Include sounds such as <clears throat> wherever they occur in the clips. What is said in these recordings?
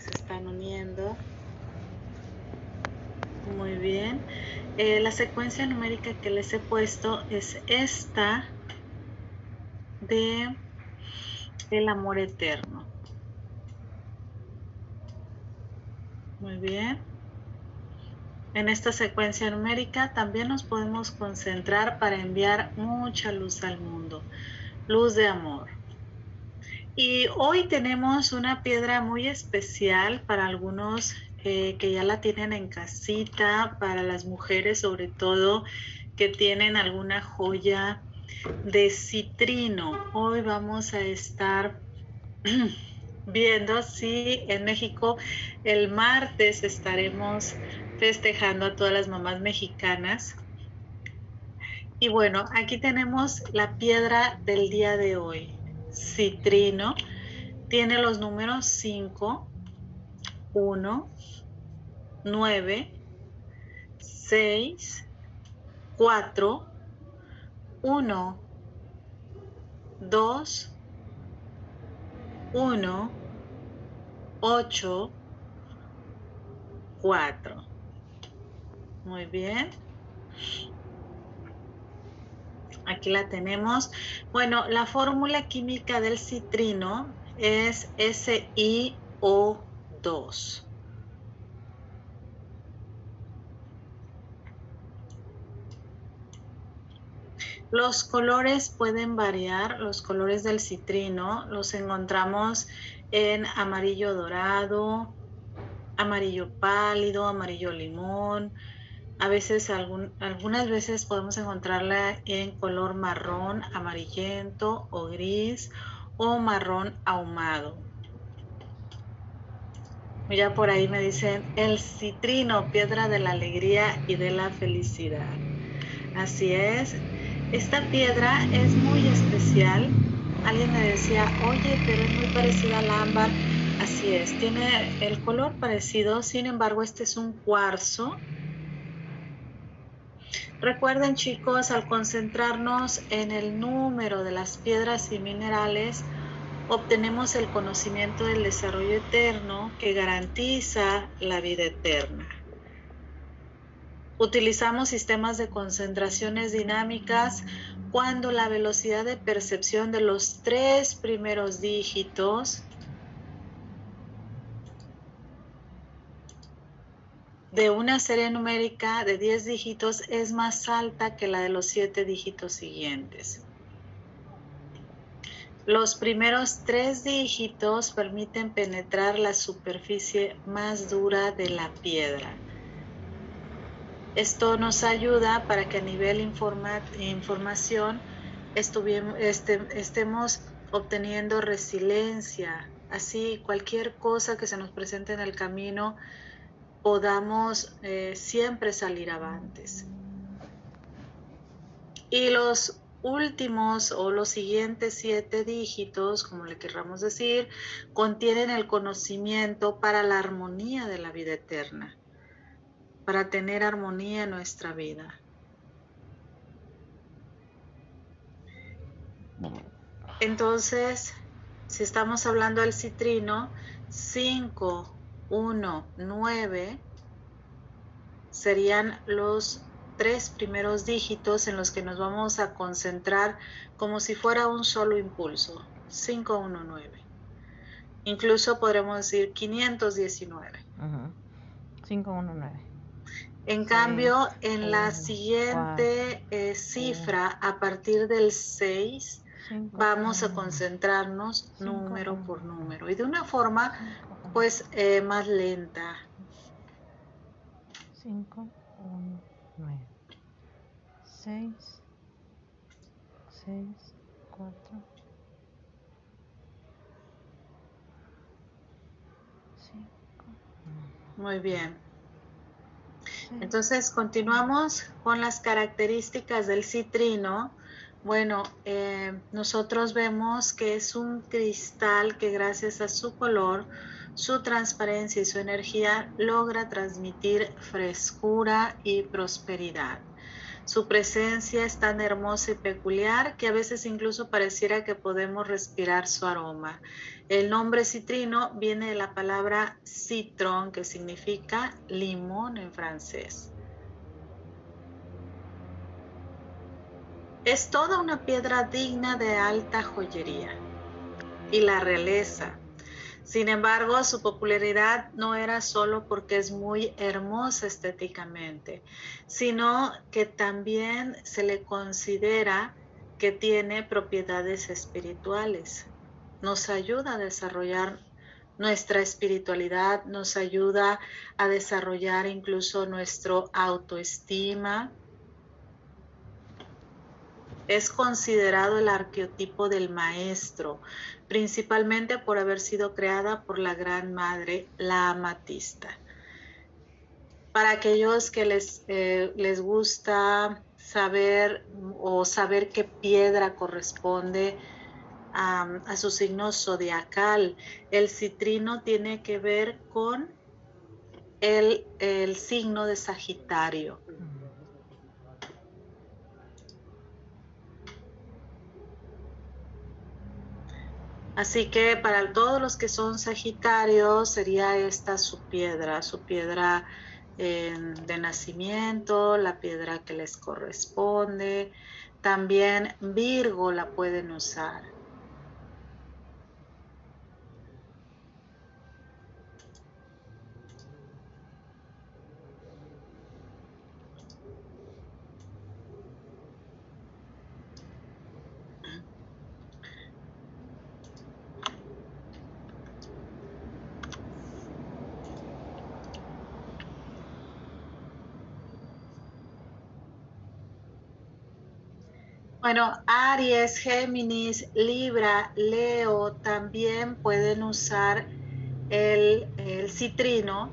se están uniendo. Muy bien. Eh, la secuencia numérica que les he puesto es esta de el amor eterno. Muy bien. En esta secuencia numérica también nos podemos concentrar para enviar mucha luz al mundo, luz de amor. Y hoy tenemos una piedra muy especial para algunos eh, que ya la tienen en casita, para las mujeres sobre todo que tienen alguna joya de citrino. Hoy vamos a estar <clears throat> viendo si en México el martes estaremos festejando a todas las mamás mexicanas. Y bueno, aquí tenemos la piedra del día de hoy citrino tiene los números 5, 1, 9, 6, 4, 1, 2, 1, 8, 4. Muy bien. Aquí la tenemos. Bueno, la fórmula química del citrino es SiO2. Los colores pueden variar, los colores del citrino los encontramos en amarillo dorado, amarillo pálido, amarillo limón, a veces, algunas veces podemos encontrarla en color marrón, amarillento o gris o marrón ahumado. Ya por ahí me dicen el citrino, piedra de la alegría y de la felicidad. Así es, esta piedra es muy especial. Alguien me decía, oye, pero es muy parecida al ámbar. Así es, tiene el color parecido, sin embargo, este es un cuarzo Recuerden chicos, al concentrarnos en el número de las piedras y minerales, obtenemos el conocimiento del desarrollo eterno que garantiza la vida eterna. Utilizamos sistemas de concentraciones dinámicas cuando la velocidad de percepción de los tres primeros dígitos de una serie numérica de 10 dígitos es más alta que la de los 7 dígitos siguientes. Los primeros tres dígitos permiten penetrar la superficie más dura de la piedra. Esto nos ayuda para que a nivel información este, estemos obteniendo resiliencia. Así, cualquier cosa que se nos presente en el camino, podamos eh, siempre salir avantes. Y los últimos o los siguientes siete dígitos, como le querramos decir, contienen el conocimiento para la armonía de la vida eterna, para tener armonía en nuestra vida. Entonces, si estamos hablando del citrino, 5 1, 9 serían los tres primeros dígitos en los que nos vamos a concentrar como si fuera un solo impulso. 519. Incluso podremos decir 519. 519. En cambio, en la siguiente eh, cifra, a partir del 6, vamos a concentrarnos número por número y de una forma pues eh, más lenta. 5, 1, 9, 6, 6, 4, Muy bien. Entonces continuamos con las características del citrino. Bueno, eh, nosotros vemos que es un cristal que gracias a su color su transparencia y su energía logra transmitir frescura y prosperidad. Su presencia es tan hermosa y peculiar que a veces incluso pareciera que podemos respirar su aroma. El nombre citrino viene de la palabra citron, que significa limón en francés. Es toda una piedra digna de alta joyería. Y la realeza, sin embargo, su popularidad no era solo porque es muy hermosa estéticamente, sino que también se le considera que tiene propiedades espirituales. Nos ayuda a desarrollar nuestra espiritualidad, nos ayuda a desarrollar incluso nuestro autoestima, es considerado el arqueotipo del maestro, principalmente por haber sido creada por la Gran Madre, la Amatista. Para aquellos que les, eh, les gusta saber o saber qué piedra corresponde a, su signo zodiacal, el citrino tiene que ver con el, el signo de Sagitario. Así que para todos los que son Sagitarios sería esta su piedra, su piedra de nacimiento, la piedra que les corresponde. También Virgo la pueden usar. Bueno, Aries, Géminis, Libra, Leo también pueden usar el, citrino,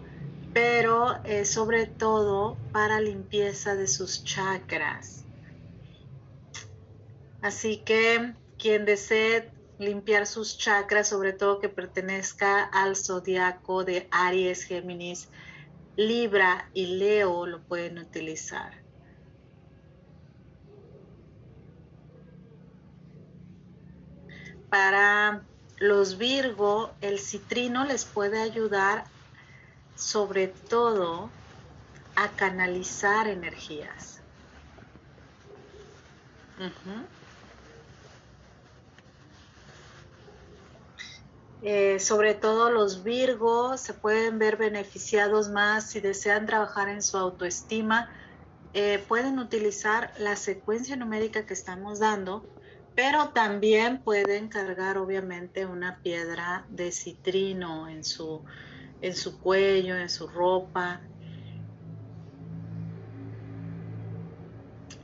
pero eh, sobre todo para limpieza de sus chakras. Así que quien desee limpiar sus chakras, sobre todo que pertenezca al zodiaco de Aries, Géminis, Libra y Leo, lo pueden utilizar. Para los Virgo, el citrino les puede ayudar sobre todo a canalizar energías. Eh, sobre todo los Virgo se pueden ver beneficiados más si desean trabajar en su autoestima. Eh, pueden utilizar la secuencia numérica que estamos dando pero también pueden cargar obviamente una piedra de citrino en su, en su cuello, en su ropa.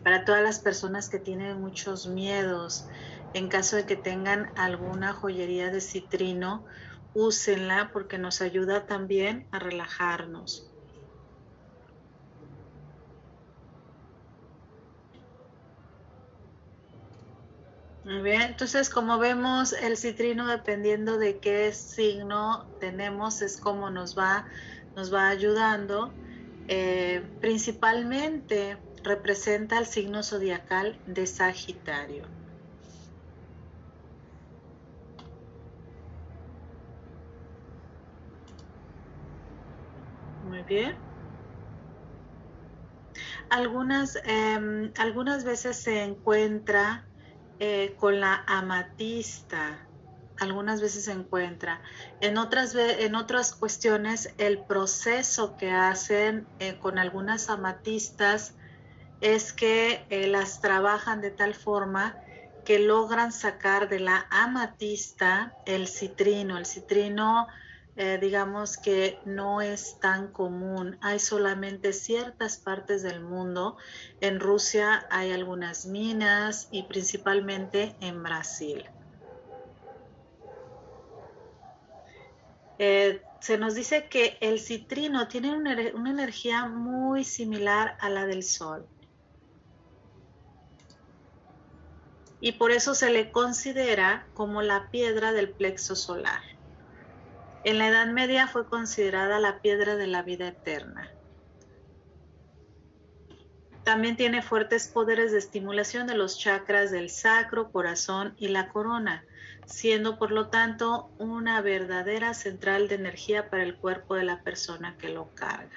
Para todas las personas que tienen muchos miedos, en caso de que tengan alguna joyería de citrino, úsenla porque nos ayuda también a relajarnos. Muy bien, entonces como vemos el citrino dependiendo de qué signo tenemos es como nos va, nos va ayudando. Eh, principalmente representa el signo zodiacal de Sagitario. Muy bien. Algunas, em, algunas veces se encuentra eh, con la amatista. Algunas veces se encuentra. En otras, en otras cuestiones, el proceso que hacen eh, con algunas amatistas es que eh, las trabajan de tal forma que logran sacar de la amatista el citrino. El citrino eh, digamos que no es tan común. Hay solamente ciertas partes del mundo. En Rusia hay algunas minas y principalmente en Brasil. Eh, se nos dice que el citrino tiene una, una energía muy similar a la del sol. Y por eso se le considera como la piedra del plexo solar. En la Edad Media fue considerada la piedra de la vida eterna. También tiene fuertes poderes de estimulación de los chakras del sacro, corazón y la corona, siendo por lo tanto una verdadera central de energía para el cuerpo de la persona que lo carga.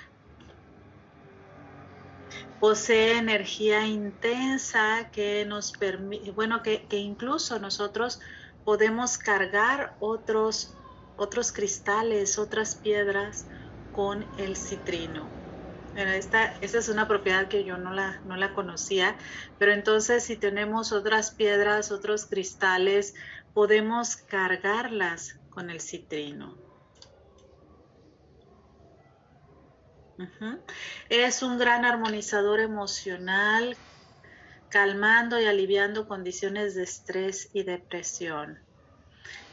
Posee energía intensa que nos permite, bueno, que, que incluso nosotros podemos cargar otros, otros cristales, otras piedras con el citrino. Esta, esta es una propiedad que yo no la, no la conocía, pero entonces si tenemos otras piedras, otros cristales, podemos cargarlas con el citrino. Es un gran armonizador emocional, calmando y aliviando condiciones de estrés y depresión.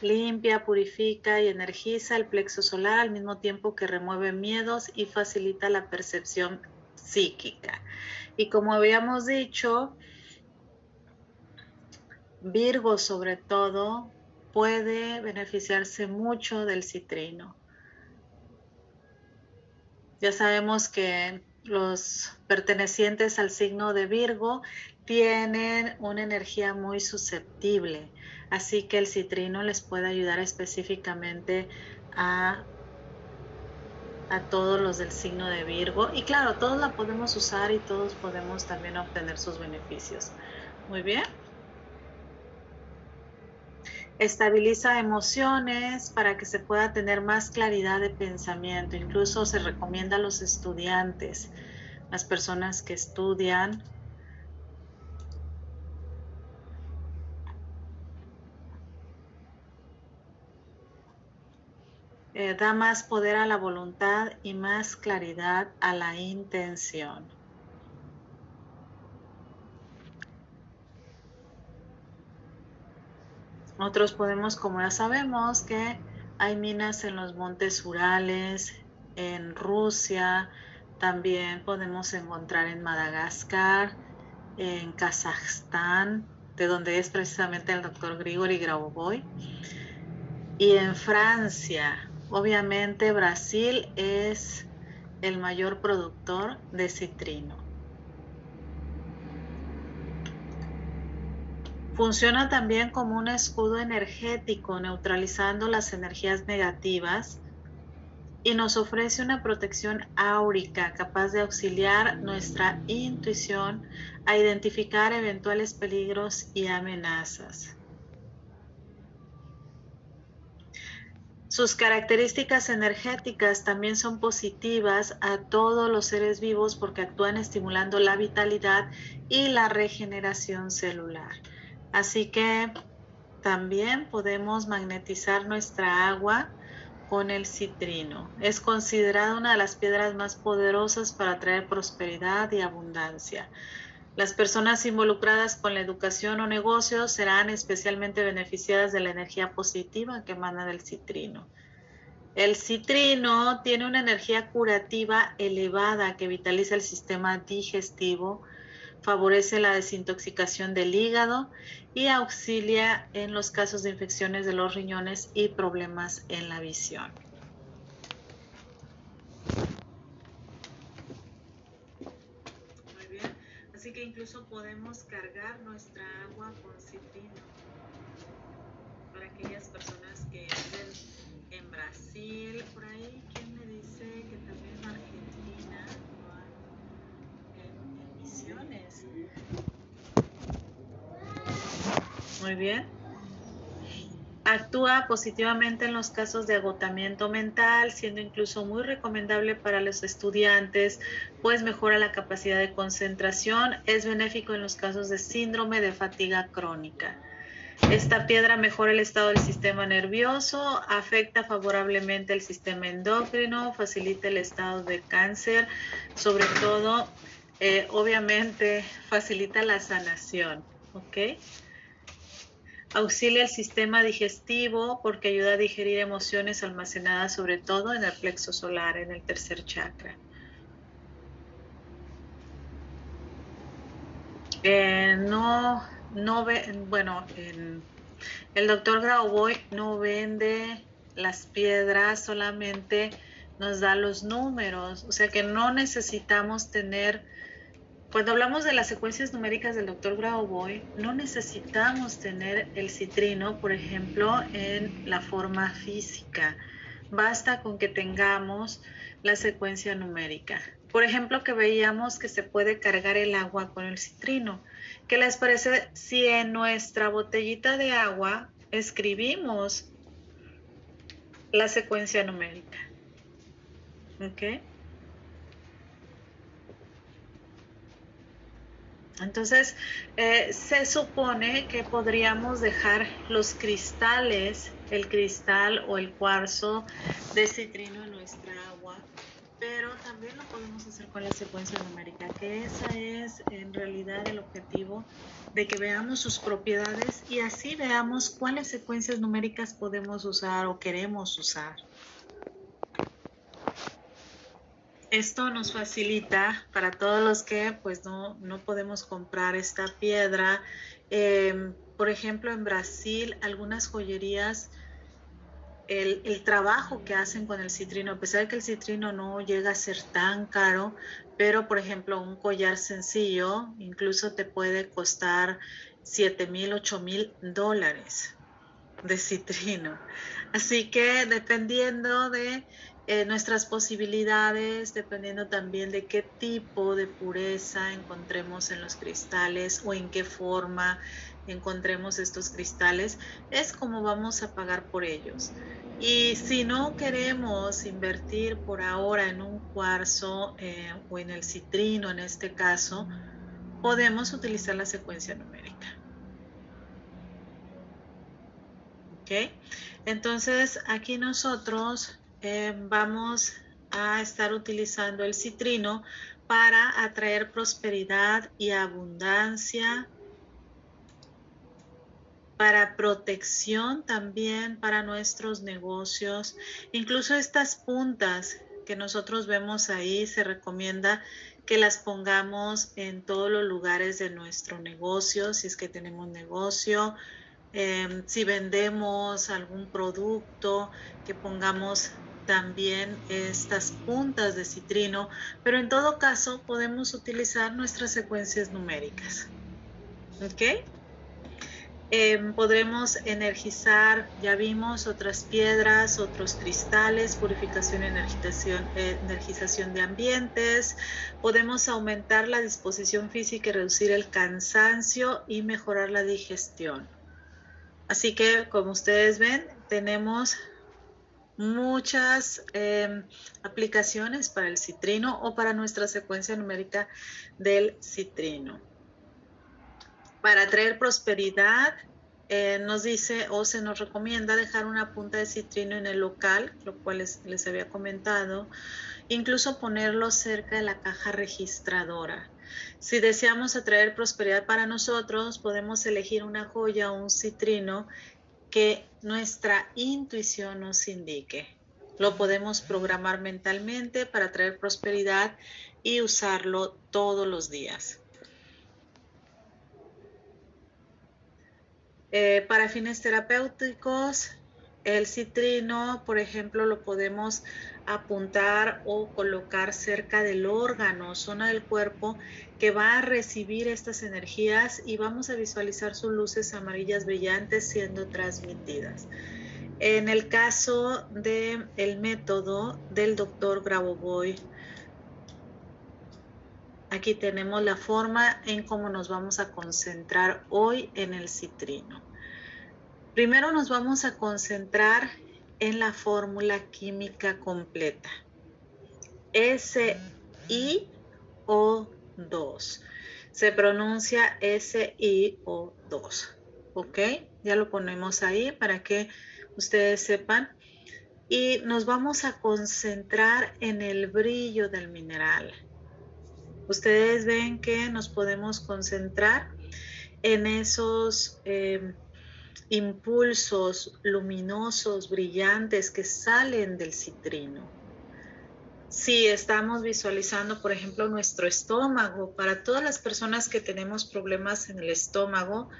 Limpia, purifica y energiza el plexo solar al mismo tiempo que remueve miedos y facilita la percepción psíquica. Y como habíamos dicho, Virgo sobre todo puede beneficiarse mucho del citrino. Ya sabemos que los pertenecientes al signo de Virgo tienen una energía muy susceptible Así que el citrino les puede ayudar específicamente a, a todos los del signo de Virgo. Y claro, todos la podemos usar y todos podemos también obtener sus beneficios. Muy bien. Estabiliza emociones para que se pueda tener más claridad de pensamiento. Incluso se recomienda a los estudiantes, las personas que estudian, Eh, da más poder a la voluntad y más claridad a la intención. Nosotros podemos, como ya sabemos, que hay minas en los montes Urales, en Rusia, también podemos encontrar en Madagascar, en Kazajstán, de donde es precisamente el doctor Grigori Grauboy, y en Francia, Obviamente Brasil es el mayor productor de citrino. Funciona también como un escudo energético neutralizando las energías negativas y nos ofrece una protección áurica capaz de auxiliar nuestra intuición a identificar eventuales peligros y amenazas. Sus características energéticas también son positivas a todos los seres vivos porque actúan estimulando la vitalidad y la regeneración celular. Así que también podemos magnetizar nuestra agua con el citrino. Es considerada una de las piedras más poderosas para traer prosperidad y abundancia. Las personas involucradas con la educación o negocios serán especialmente beneficiadas de la energía positiva que emana del citrino. El citrino tiene una energía curativa elevada que vitaliza el sistema digestivo, favorece la desintoxicación del hígado y auxilia en los casos de infecciones de los riñones y problemas en la visión. Así que incluso podemos cargar nuestra agua con citrino para aquellas personas que viven en Brasil, por ahí, ¿quién me dice que también en Argentina en, en misiones? Muy bien. Actúa positivamente en los casos de agotamiento mental, siendo incluso muy recomendable para los estudiantes, pues mejora la capacidad de concentración, es benéfico en los casos de síndrome de fatiga crónica. Esta piedra mejora el estado del sistema nervioso, afecta favorablemente el sistema endocrino, facilita el estado de cáncer, sobre todo, eh, obviamente, facilita la sanación. ¿ok?, Auxilia el sistema digestivo porque ayuda a digerir emociones almacenadas sobre todo en el plexo solar, en el tercer chakra. Eh, no, no ve, bueno, el doctor Grauboy no vende las piedras, solamente nos da los números, o sea que no necesitamos tener Cuando hablamos de las secuencias numéricas del Dr. Grauboy, no necesitamos tener el citrino, por ejemplo, en la forma física. Basta con que tengamos la secuencia numérica. Por ejemplo, que veíamos que se puede cargar el agua con el citrino. ¿Qué les parece si en nuestra botellita de agua escribimos la secuencia numérica? ¿Ok? Entonces, eh, se supone que podríamos dejar los cristales, el cristal o el cuarzo de citrino en nuestra agua, pero también lo podemos hacer con la secuencia numérica, que esa es en realidad el objetivo de que veamos sus propiedades y así veamos cuáles secuencias numéricas podemos usar o queremos usar. Esto nos facilita para todos los que pues no, podemos comprar esta piedra. Em, por ejemplo, en Brasil, algunas joyerías, el, el, trabajo que hacen con el citrino, a pesar de que el citrino no llega a ser tan caro, pero por ejemplo, un collar sencillo incluso te puede costar 7 mil, 8 mil dólares de citrino. Así que dependiendo de eh, nuestras posibilidades, dependiendo también de qué tipo de pureza encontremos en los cristales o en qué forma encontremos estos cristales, es como vamos a pagar por ellos. Y si no queremos invertir por ahora en un cuarzo eh, o en el citrino en este caso, podemos utilizar la secuencia numérica. ¿Ok? Entonces aquí nosotros eh, vamos a estar utilizando el citrino para atraer prosperidad y abundancia, para protección también para nuestros negocios. Incluso estas puntas que nosotros vemos ahí se recomienda que las pongamos en todos los lugares de nuestro negocio, si es que tenemos negocio, eh, si vendemos algún producto, que pongamos también estas puntas de citrino, pero en todo caso podemos utilizar nuestras secuencias numéricas. ¿Ok? Em, podremos energizar, ya vimos, otras piedras, otros cristales, purificación y energización, energización de ambientes. Podemos aumentar la disposición física y reducir el cansancio y mejorar la digestión. Así que, como ustedes ven, tenemos muchas em, aplicaciones para el citrino o para nuestra secuencia numérica del citrino. Para traer prosperidad, eh, nos dice o se nos recomienda dejar una punta de citrino en el local, lo cual les, les había comentado, incluso ponerlo cerca de la caja registradora. Si deseamos atraer prosperidad para nosotros, podemos elegir una joya o un citrino que nuestra intuición nos indique. Lo podemos programar mentalmente para traer prosperidad y usarlo todos los días. Eh, para fines terapéuticos, el citrino, por ejemplo, lo podemos apuntar o colocar cerca del órgano, zona del cuerpo que va a recibir estas energías y vamos a visualizar sus luces amarillas brillantes siendo transmitidas. En el caso del el método del doctor Grabovoi, aquí tenemos la forma en cómo nos vamos a concentrar hoy en el citrino. Primero nos vamos a concentrar en la fórmula química completa. SiO2. Se pronuncia SiO2. ¿Ok? Ya lo ponemos ahí para que ustedes sepan. Y nos vamos a concentrar en el brillo del mineral. Ustedes ven que nos podemos concentrar en esos... Eh, impulsos luminosos, brillantes que salen del citrino. Si estamos visualizando, por ejemplo, nuestro estómago, para todas las personas que tenemos problemas en el estómago,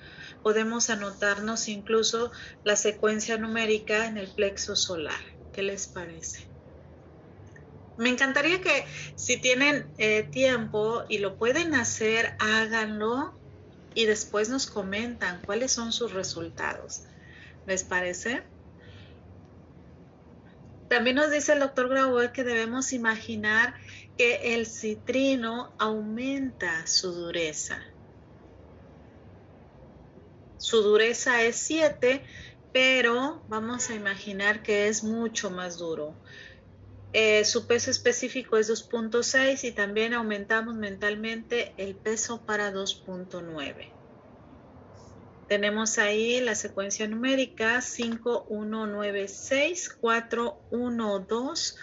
podemos anotarnos incluso la secuencia numérica en el plexo solar. ¿Qué les parece? Me encantaría que si tienen eh, tiempo y lo pueden hacer, háganlo y después nos comentan cuáles son sus resultados. ¿Les parece? También nos dice el doctor Grauer que debemos imaginar que el citrino aumenta su dureza. Su dureza es 7, pero vamos a imaginar que es mucho más duro. Eh, su peso específico es 2.6 y también aumentamos mentalmente el peso para 2.9. Tenemos ahí la secuencia numérica 5196 412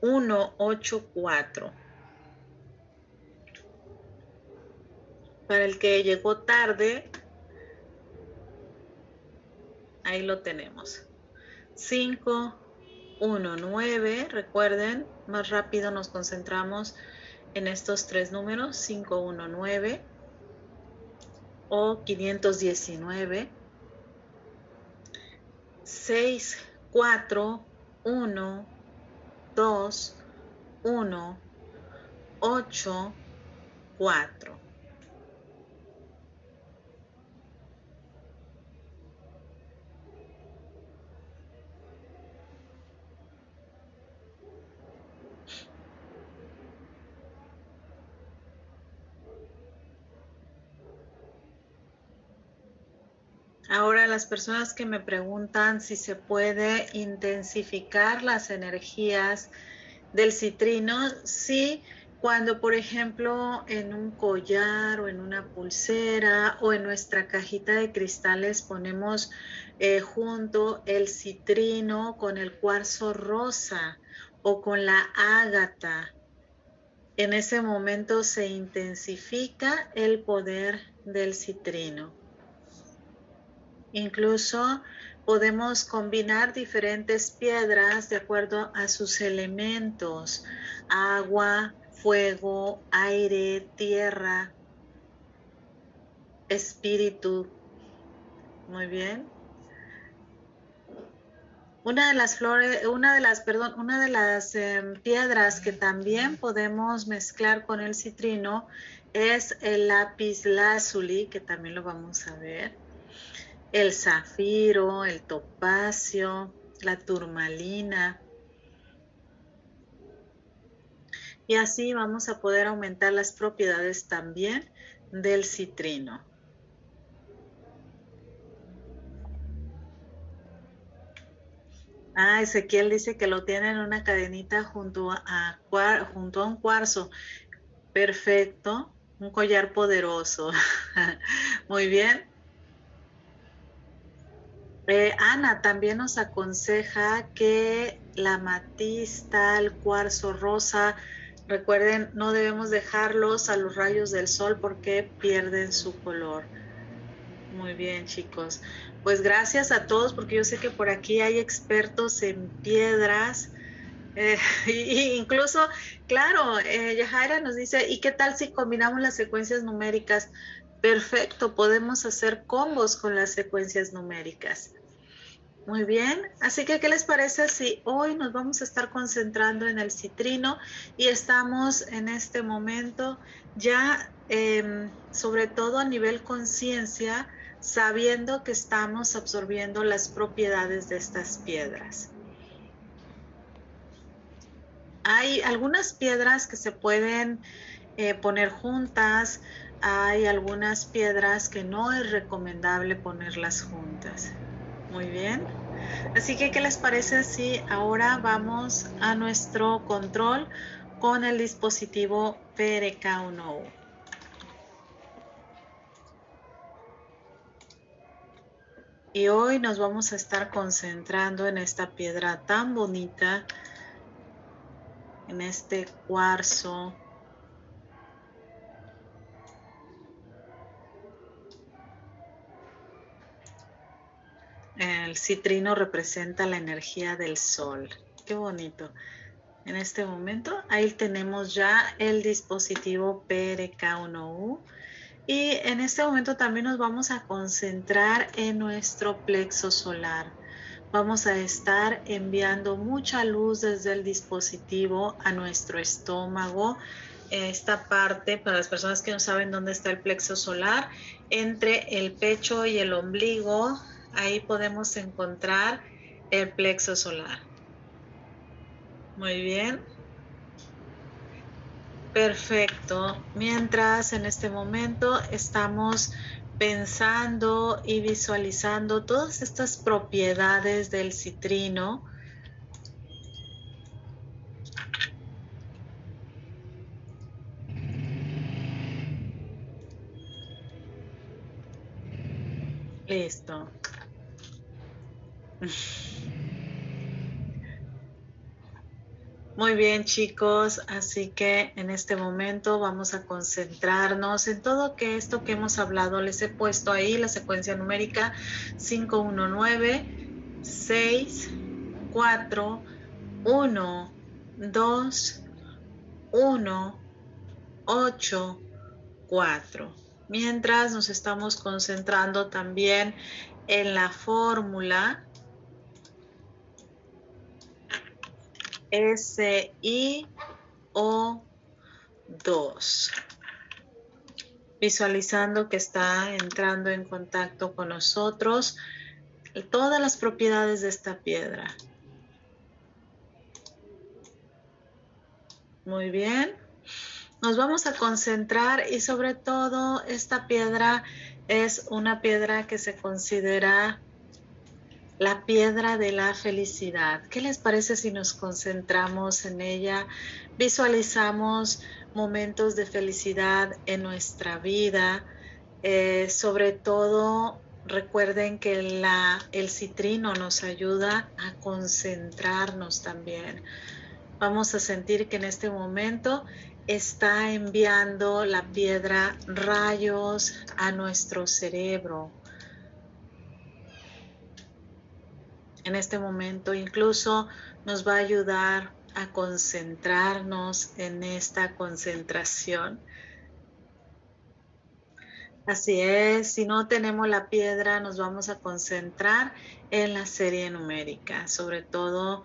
184. Para el que llegó tarde, ahí lo tenemos. 519, recuerden, más rápido nos concentramos en estos tres números, 519 o 519 6 4 1 2 1 8 4 Ahora las personas que me preguntan si se puede intensificar las energías del citrino, sí, cuando por ejemplo en un collar o en una pulsera o en nuestra cajita de cristales ponemos eh, junto el citrino con el cuarzo rosa o con la ágata, en ese momento se intensifica el poder del citrino. Incluso podemos combinar diferentes piedras de acuerdo a sus elementos, agua, fuego, aire, tierra, espíritu. Muy bien. Una de las flores, una de las, perdón, una de las em, piedras que también podemos mezclar con el citrino es el lápiz lazuli, que también lo vamos a ver el zafiro, el topacio, la turmalina. Y así vamos a poder aumentar las propiedades también del citrino. Ah, Ezequiel dice que lo tiene en una cadenita junto a, junto a un cuarzo. Perfecto, un collar poderoso. <laughs> Muy bien. Eh, Ana también nos aconseja que la matista, el cuarzo rosa, recuerden, no debemos dejarlos a los rayos del sol porque pierden su color. Muy bien, chicos. Pues gracias a todos porque yo sé que por aquí hay expertos en piedras. Eh, <laughs> incluso, claro, eh, nos dice, ¿y qué tal si combinamos las secuencias numéricas? Perfecto, podemos hacer combos con las secuencias numéricas. Muy bien, así que ¿qué les parece si hoy nos vamos a estar concentrando en el citrino y estamos en este momento ya em, sobre todo a nivel conciencia sabiendo que estamos absorbiendo las propiedades de estas piedras? Hay algunas piedras que se pueden eh, poner juntas, hay algunas piedras que no es recomendable ponerlas juntas. Muy bien. Así que, ¿qué les parece si ahora vamos a nuestro control con el dispositivo PRK1U? Y hoy nos vamos a estar concentrando en esta piedra tan bonita, en este cuarzo El citrino representa la energía del sol. Qué bonito. En este momento, ahí tenemos ya el dispositivo PRK1U. Y en este momento también nos vamos a concentrar en nuestro plexo solar. vamos a estar enviando mucha luz desde el dispositivo a nuestro estómago. Esta parte, para las personas que no saben dónde está el plexo solar, entre el pecho y el ombligo, ahí podemos encontrar el plexo solar. Muy bien. Perfecto. Mientras en este momento estamos pensando y visualizando todas estas propiedades del citrino. Listo. Muy bien chicos, así que en este momento vamos a concentrarnos en todo que esto que hemos hablado. Les he puesto ahí la secuencia numérica 519, 6, 4, 1, 2, 1, 8, 4. Mientras nos estamos concentrando también en la fórmula SiO2. Visualizando que está entrando en contacto con nosotros todas las propiedades de esta piedra. Muy bien. Nos vamos a concentrar y sobre todo esta piedra es una piedra que se considera la piedra de la felicidad. ¿Qué les parece si nos concentramos en ella? Visualizamos momentos de felicidad en nuestra vida. Eh, sobre todo, recuerden que el citrino nos ayuda a concentrarnos también. Vamos a sentir que en este momento está enviando la piedra rayos a nuestro cerebro en este momento incluso nos va a ayudar a concentrarnos en esta concentración. Así es, si no tenemos la piedra, nos vamos a concentrar en la serie numérica, sobre todo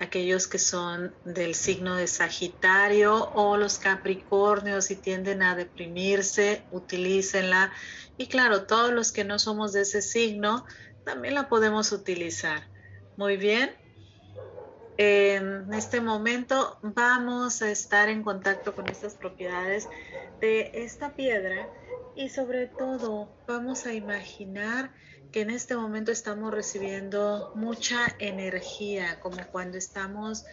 aquellos que son del signo de Sagitario o los Capricornios y tienden a deprimirse, utilícenla. Y claro, todos los que no somos de ese signo, también la podemos utilizar. Muy bien. En este momento vamos a estar en contacto con estas propiedades de esta piedra y sobre todo vamos a imaginar que en este momento estamos recibiendo mucha energía, como cuando estamos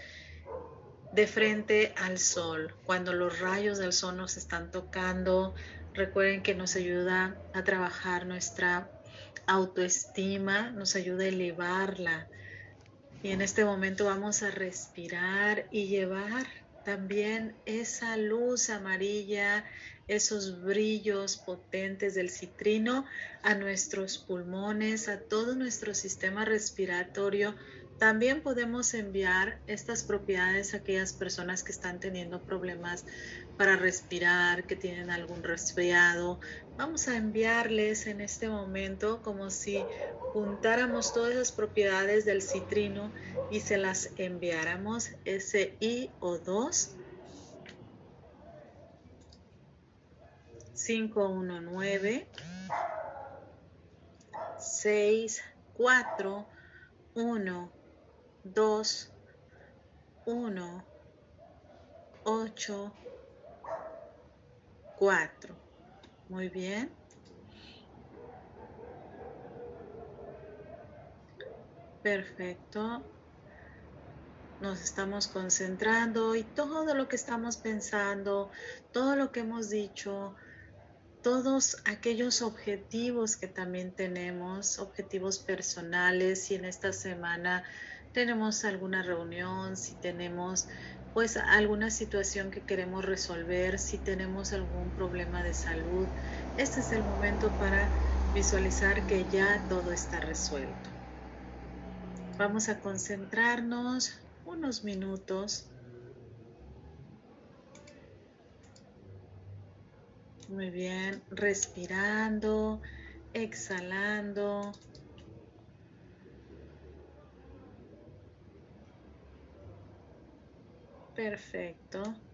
de frente al sol, cuando los rayos del sol nos están tocando. Recuerden que nos ayuda a trabajar nuestra autoestima, nos ayuda a elevarla y en este momento vamos a respirar y llevar también esa luz amarilla, esos brillos potentes del citrino a nuestros pulmones, a todo nuestro sistema respiratorio. También podemos enviar estas propiedades a aquellas personas que están teniendo problemas para respirar, que tienen algún resfriado. Vamos a enviarles en este momento como si juntáramos todas esas propiedades del citrino y se las enviáramos SiO2 519 6 4 1 2 1 8 4 muy bien Perfecto. Nos estamos concentrando y todo lo que estamos pensando, todo lo que hemos dicho, todos aquellos objetivos que también tenemos, objetivos personales, si en esta semana tenemos alguna reunión, si tenemos pues alguna situación que queremos resolver, si tenemos algún problema de salud, este es el momento para visualizar que ya todo está resuelto. Vamos a concentrarnos unos minutos. Muy bien, respirando, exhalando. Perfecto.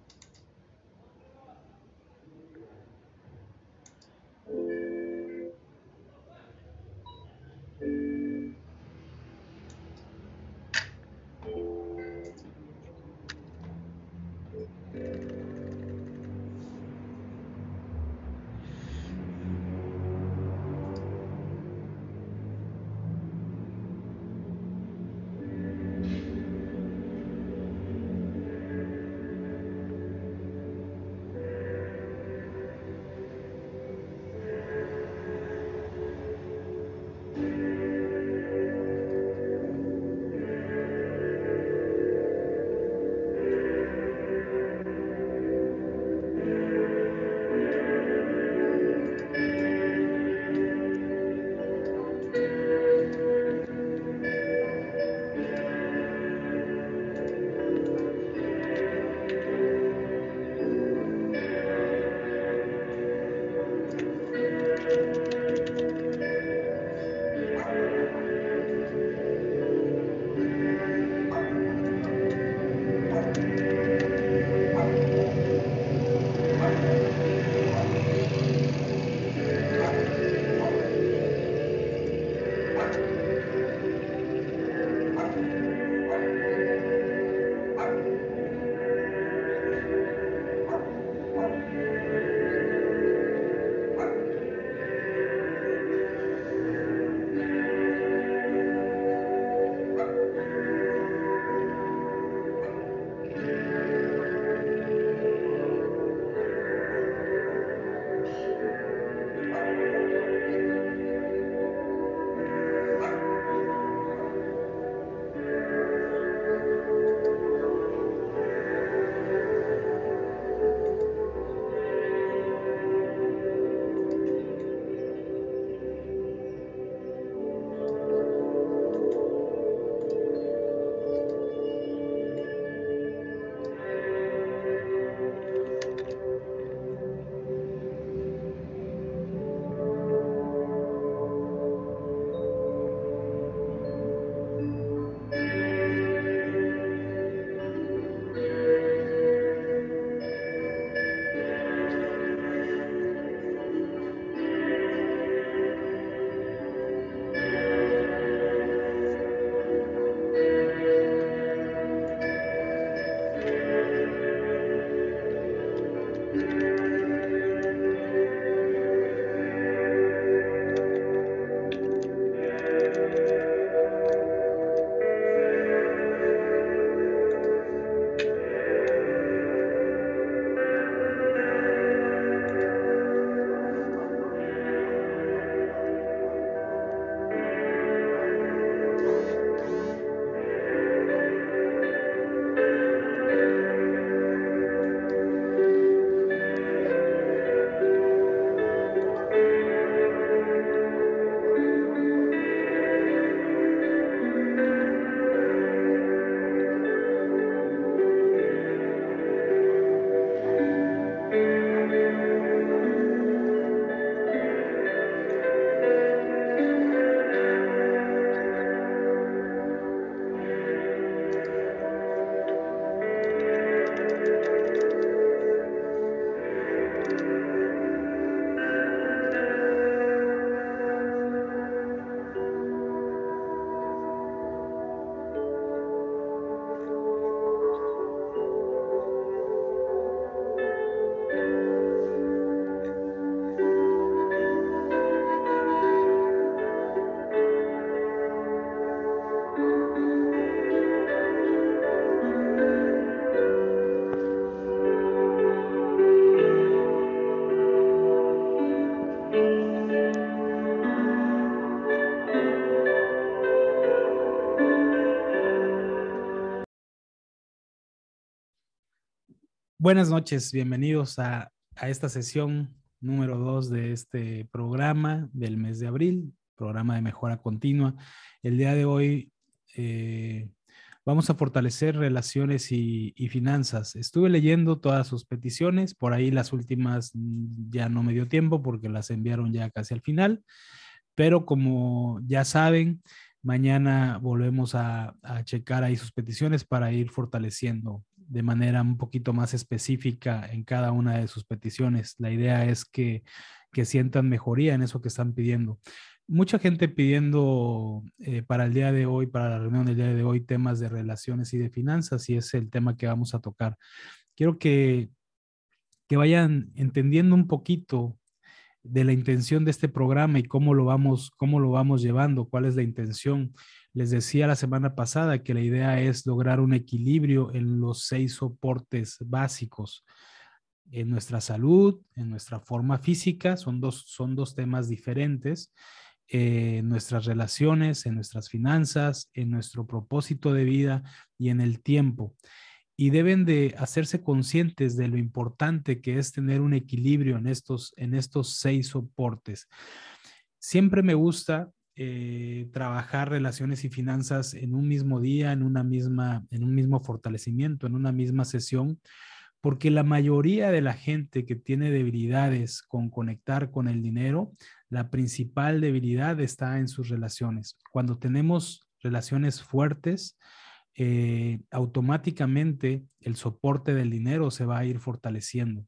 Buenas noches, bienvenidos a, esta sesión número dos de este programa del mes de abril, programa de mejora continua. El día de hoy eh, vamos a fortalecer relaciones y, finanzas. Estuve leyendo todas sus peticiones, por ahí las últimas mm, ya no me dio tiempo porque las enviaron ya casi al final, pero como ya saben, mañana volvemos a, a checar ahí sus peticiones para ir fortaleciendo de manera un poquito más específica en cada una de sus peticiones. La idea es que, que sientan mejoría en eso que están pidiendo. Mucha gente pidiendo eh, para el día de hoy, para la reunión del día de hoy, temas de relaciones y de finanzas, y es el tema que vamos a tocar. Quiero que, que vayan entendiendo un poquito de la intención de este programa y cómo lo vamos, cómo lo vamos llevando, cuál es la intención. Les decía la semana pasada que la idea es lograr un equilibrio en los seis soportes básicos. En nuestra salud, en nuestra forma física, son dos, son dos temas diferentes. Eh, en nuestras relaciones, en nuestras finanzas, en nuestro propósito de vida y en el tiempo. Y deben de hacerse conscientes de lo importante que es tener un equilibrio en estos, en estos seis soportes. Siempre me gusta eh, trabajar relaciones y finanzas en un mismo día, en una misma, en un mismo fortalecimiento, en una misma sesión, porque la mayoría de la gente que tiene debilidades con conectar con el dinero, la principal debilidad está en sus relaciones. Cuando tenemos relaciones fuertes, eh, automáticamente el soporte del dinero se va a ir fortaleciendo.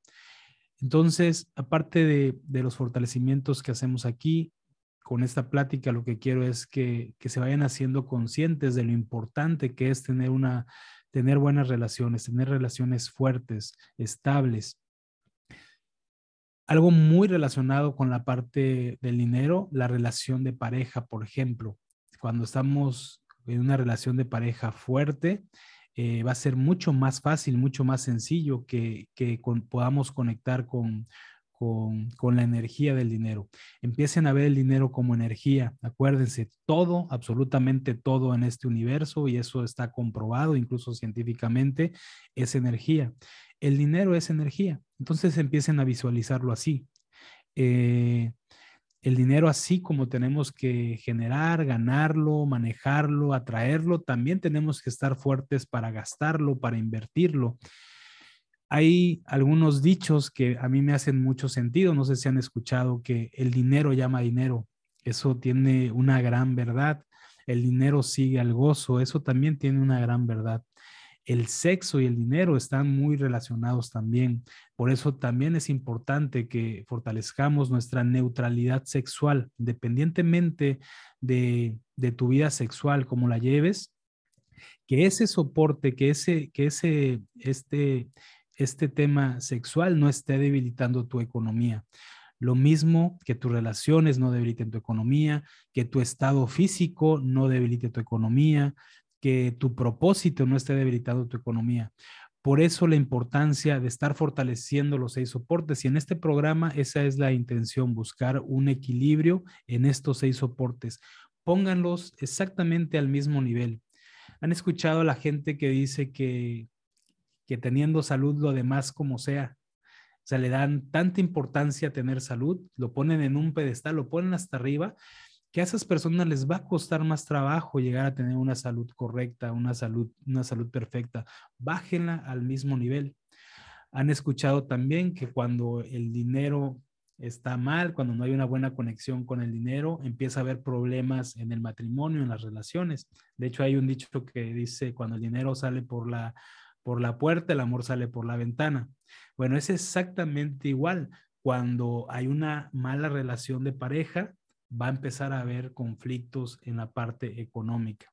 Entonces, aparte de, de, los fortalecimientos que hacemos aquí, con esta plática lo que quiero es que, se vayan haciendo conscientes de lo importante que es tener una tener buenas relaciones, tener relaciones fuertes, estables. Algo muy relacionado con la parte del dinero, la relación de pareja, por ejemplo. Cuando estamos en una relación de pareja fuerte, eh, va a ser mucho más fácil, mucho más sencillo que, podamos conectar con, con, la energía del dinero. Empiecen a ver el dinero como energía. Acuérdense, todo, absolutamente todo en este universo, y eso está comprobado incluso científicamente, es energía. El dinero es energía. Entonces empiecen a visualizarlo así. Eh, el dinero así como tenemos que generar, ganarlo, manejarlo, atraerlo, también tenemos que estar fuertes para gastarlo, para invertirlo hay algunos dichos que a mí me hacen mucho sentido. No sé si han escuchado que el dinero llama dinero. Eso tiene una gran verdad. El dinero sigue al gozo. Eso también tiene una gran verdad. El sexo y el dinero están muy relacionados también. Por eso también es importante que fortalezcamos nuestra neutralidad sexual, independientemente de, de tu vida sexual, como la lleves, que ese soporte, que ese, que ese, este, este tema sexual no esté debilitando tu economía. Lo mismo que tus relaciones no debiliten tu economía, que tu estado físico no debilite tu economía, que tu propósito no esté debilitando tu economía. Por eso la importancia de estar fortaleciendo los seis soportes. Y en este programa esa es la intención, buscar un equilibrio en estos seis soportes. Pónganlos exactamente al mismo nivel. ¿Han escuchado a la gente que dice que que teniendo salud lo demás como sea. O sea, le dan tanta importancia a tener salud, lo ponen en un pedestal, lo ponen hasta arriba, que a esas personas les va a costar más trabajo llegar a tener una salud correcta, una salud, una salud perfecta. Bájenla al mismo nivel. Han escuchado también que cuando el dinero está mal, cuando no hay una buena conexión con el dinero, empieza a haber problemas en el matrimonio, en las relaciones. De hecho, hay un dicho que dice, cuando el dinero sale por la por la puerta, el amor sale por la ventana. Bueno, es exactamente igual. Cuando hay una mala relación de pareja, va a empezar a haber conflictos en la parte económica.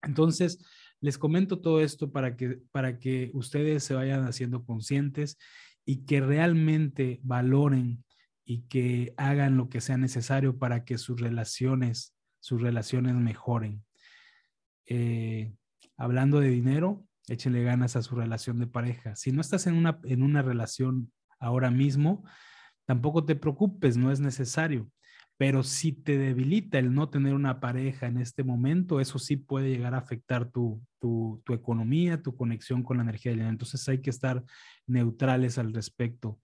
Entonces, les comento todo esto para que, para que ustedes se vayan haciendo conscientes y que realmente valoren y que hagan lo que sea necesario para que sus relaciones, sus relaciones mejoren. Eh, hablando de dinero, échenle ganas a su relación de pareja. Si no estás en una, en una relación ahora mismo, tampoco te preocupes, no es necesario. Pero si te debilita el no tener una pareja en este momento, eso sí puede llegar a afectar tu, tu, tu economía, tu conexión con la energía del Entonces hay que estar neutrales al respecto.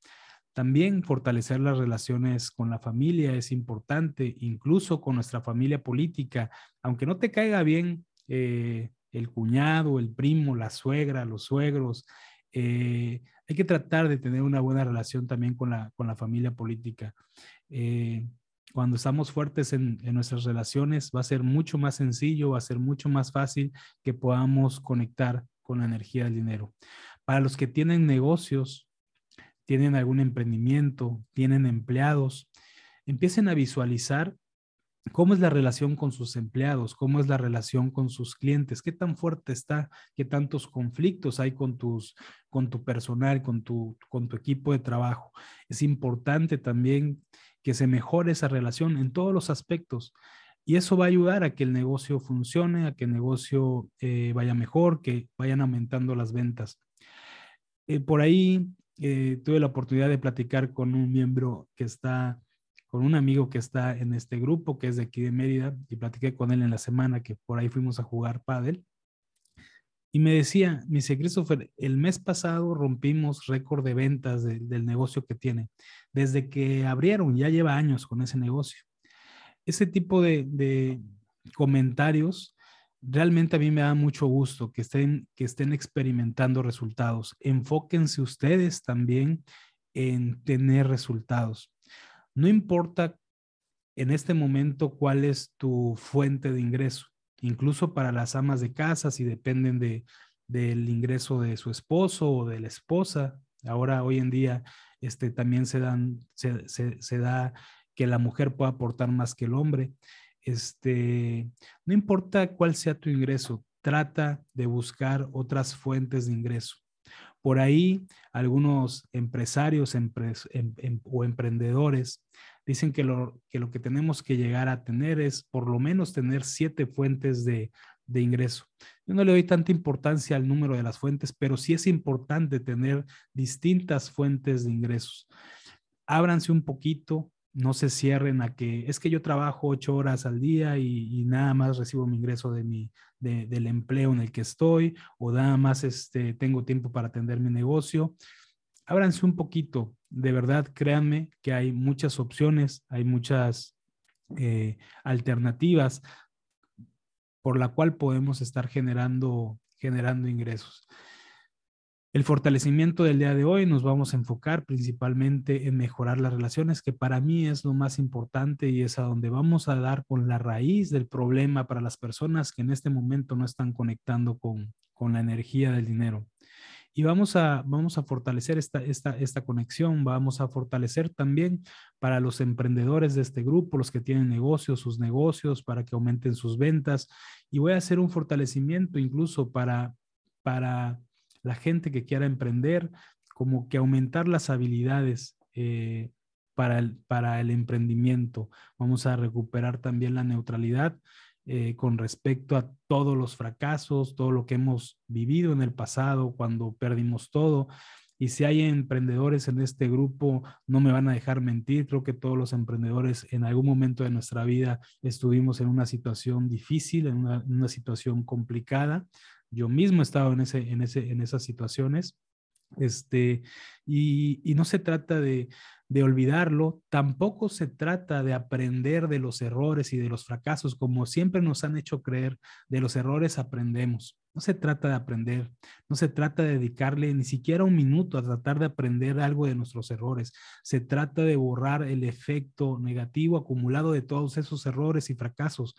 También fortalecer las relaciones con la familia es importante, incluso con nuestra familia política. Aunque no te caiga bien eh, el cuñado, el primo, la suegra, los suegros. Eh, hay que tratar de tener una buena relación también con la, con la familia política. Eh, cuando estamos fuertes en, nuestras relaciones, va a ser mucho más sencillo, va a ser mucho más fácil que podamos conectar con la energía del dinero. Para los que tienen negocios, tienen algún emprendimiento, tienen empleados, empiecen a visualizar cómo es la relación con sus empleados, cómo es la relación con sus clientes, qué tan fuerte está, qué tantos conflictos hay con tus con tu personal, con tu con tu equipo de trabajo. Es importante también que se mejore esa relación en todos los aspectos. Y eso va a ayudar a que el negocio funcione, a que el negocio eh, vaya mejor, que vayan aumentando las ventas. Eh, por ahí eh, tuve la oportunidad de platicar con un miembro que está con un amigo que está en este grupo, que es de aquí de Mérida, y platiqué con él en la semana que por ahí fuimos a jugar pádel. Y me decía, dice, Christopher, el mes pasado rompimos récord de ventas del negocio que tiene. Desde que abrieron, ya lleva años con ese negocio. Ese tipo de, de comentarios realmente a mí me da mucho gusto que estén, que estén experimentando resultados. Enfóquense ustedes también en tener resultados. No importa en este momento cuál es tu fuente de ingreso, incluso para las amas de casa, si dependen de, del ingreso de su esposo o de la esposa. Ahora, hoy en día, este, también se, dan, se, se, da que la mujer pueda aportar más que el hombre. Este, no importa cuál sea tu ingreso, trata de buscar otras fuentes de ingreso. Por ahí, algunos empresarios em, em, o emprendedores dicen que lo, que tenemos que llegar a tener es por lo menos tener siete fuentes de ingreso. Yo no le doy tanta importancia al número de las fuentes, pero sí es importante tener distintas fuentes de ingresos. Ábranse un poquito, no se cierren a que es que yo trabajo ocho horas al día y, nada más recibo mi ingreso de mi, del empleo en el que estoy o nada más este, tengo tiempo para atender mi negocio. Ábranse un poquito, de verdad, créanme que hay muchas opciones, hay muchas eh, alternativas por la cual podemos estar generando, generando ingresos. El fortalecimiento del día de hoy nos vamos a enfocar principalmente en mejorar las relaciones, que para mí es lo más importante y es a donde vamos a dar con la raíz del problema para las personas que en este momento no están conectando con, con la energía del dinero. Y vamos a, vamos a fortalecer esta, esta, esta conexión, vamos a fortalecer también para los emprendedores de este grupo, los que tienen negocios, sus negocios, para que aumenten sus ventas. Y voy a hacer un fortalecimiento incluso para, para la gente que quiera emprender, como que aumentar las habilidades eh, para, el, para el emprendimiento. Vamos a recuperar también la neutralidad eh, con respecto a todos los fracasos, todo lo que hemos vivido en el pasado, cuando perdimos todo. Y si hay emprendedores en este grupo, no me van a dejar mentir. Creo que todos los emprendedores en algún momento de nuestra vida estuvimos en una situación difícil, en una, situación complicada. Yo mismo he estado en, ese, en, ese, en esas situaciones. Este, y, no se trata de olvidarlo, tampoco se trata de aprender de los errores y de los fracasos, como siempre nos han hecho creer, de los errores aprendemos. No se trata de aprender, no se trata de dedicarle ni siquiera un minuto a tratar de aprender algo de nuestros errores. Se trata de borrar el efecto negativo acumulado de todos esos errores y fracasos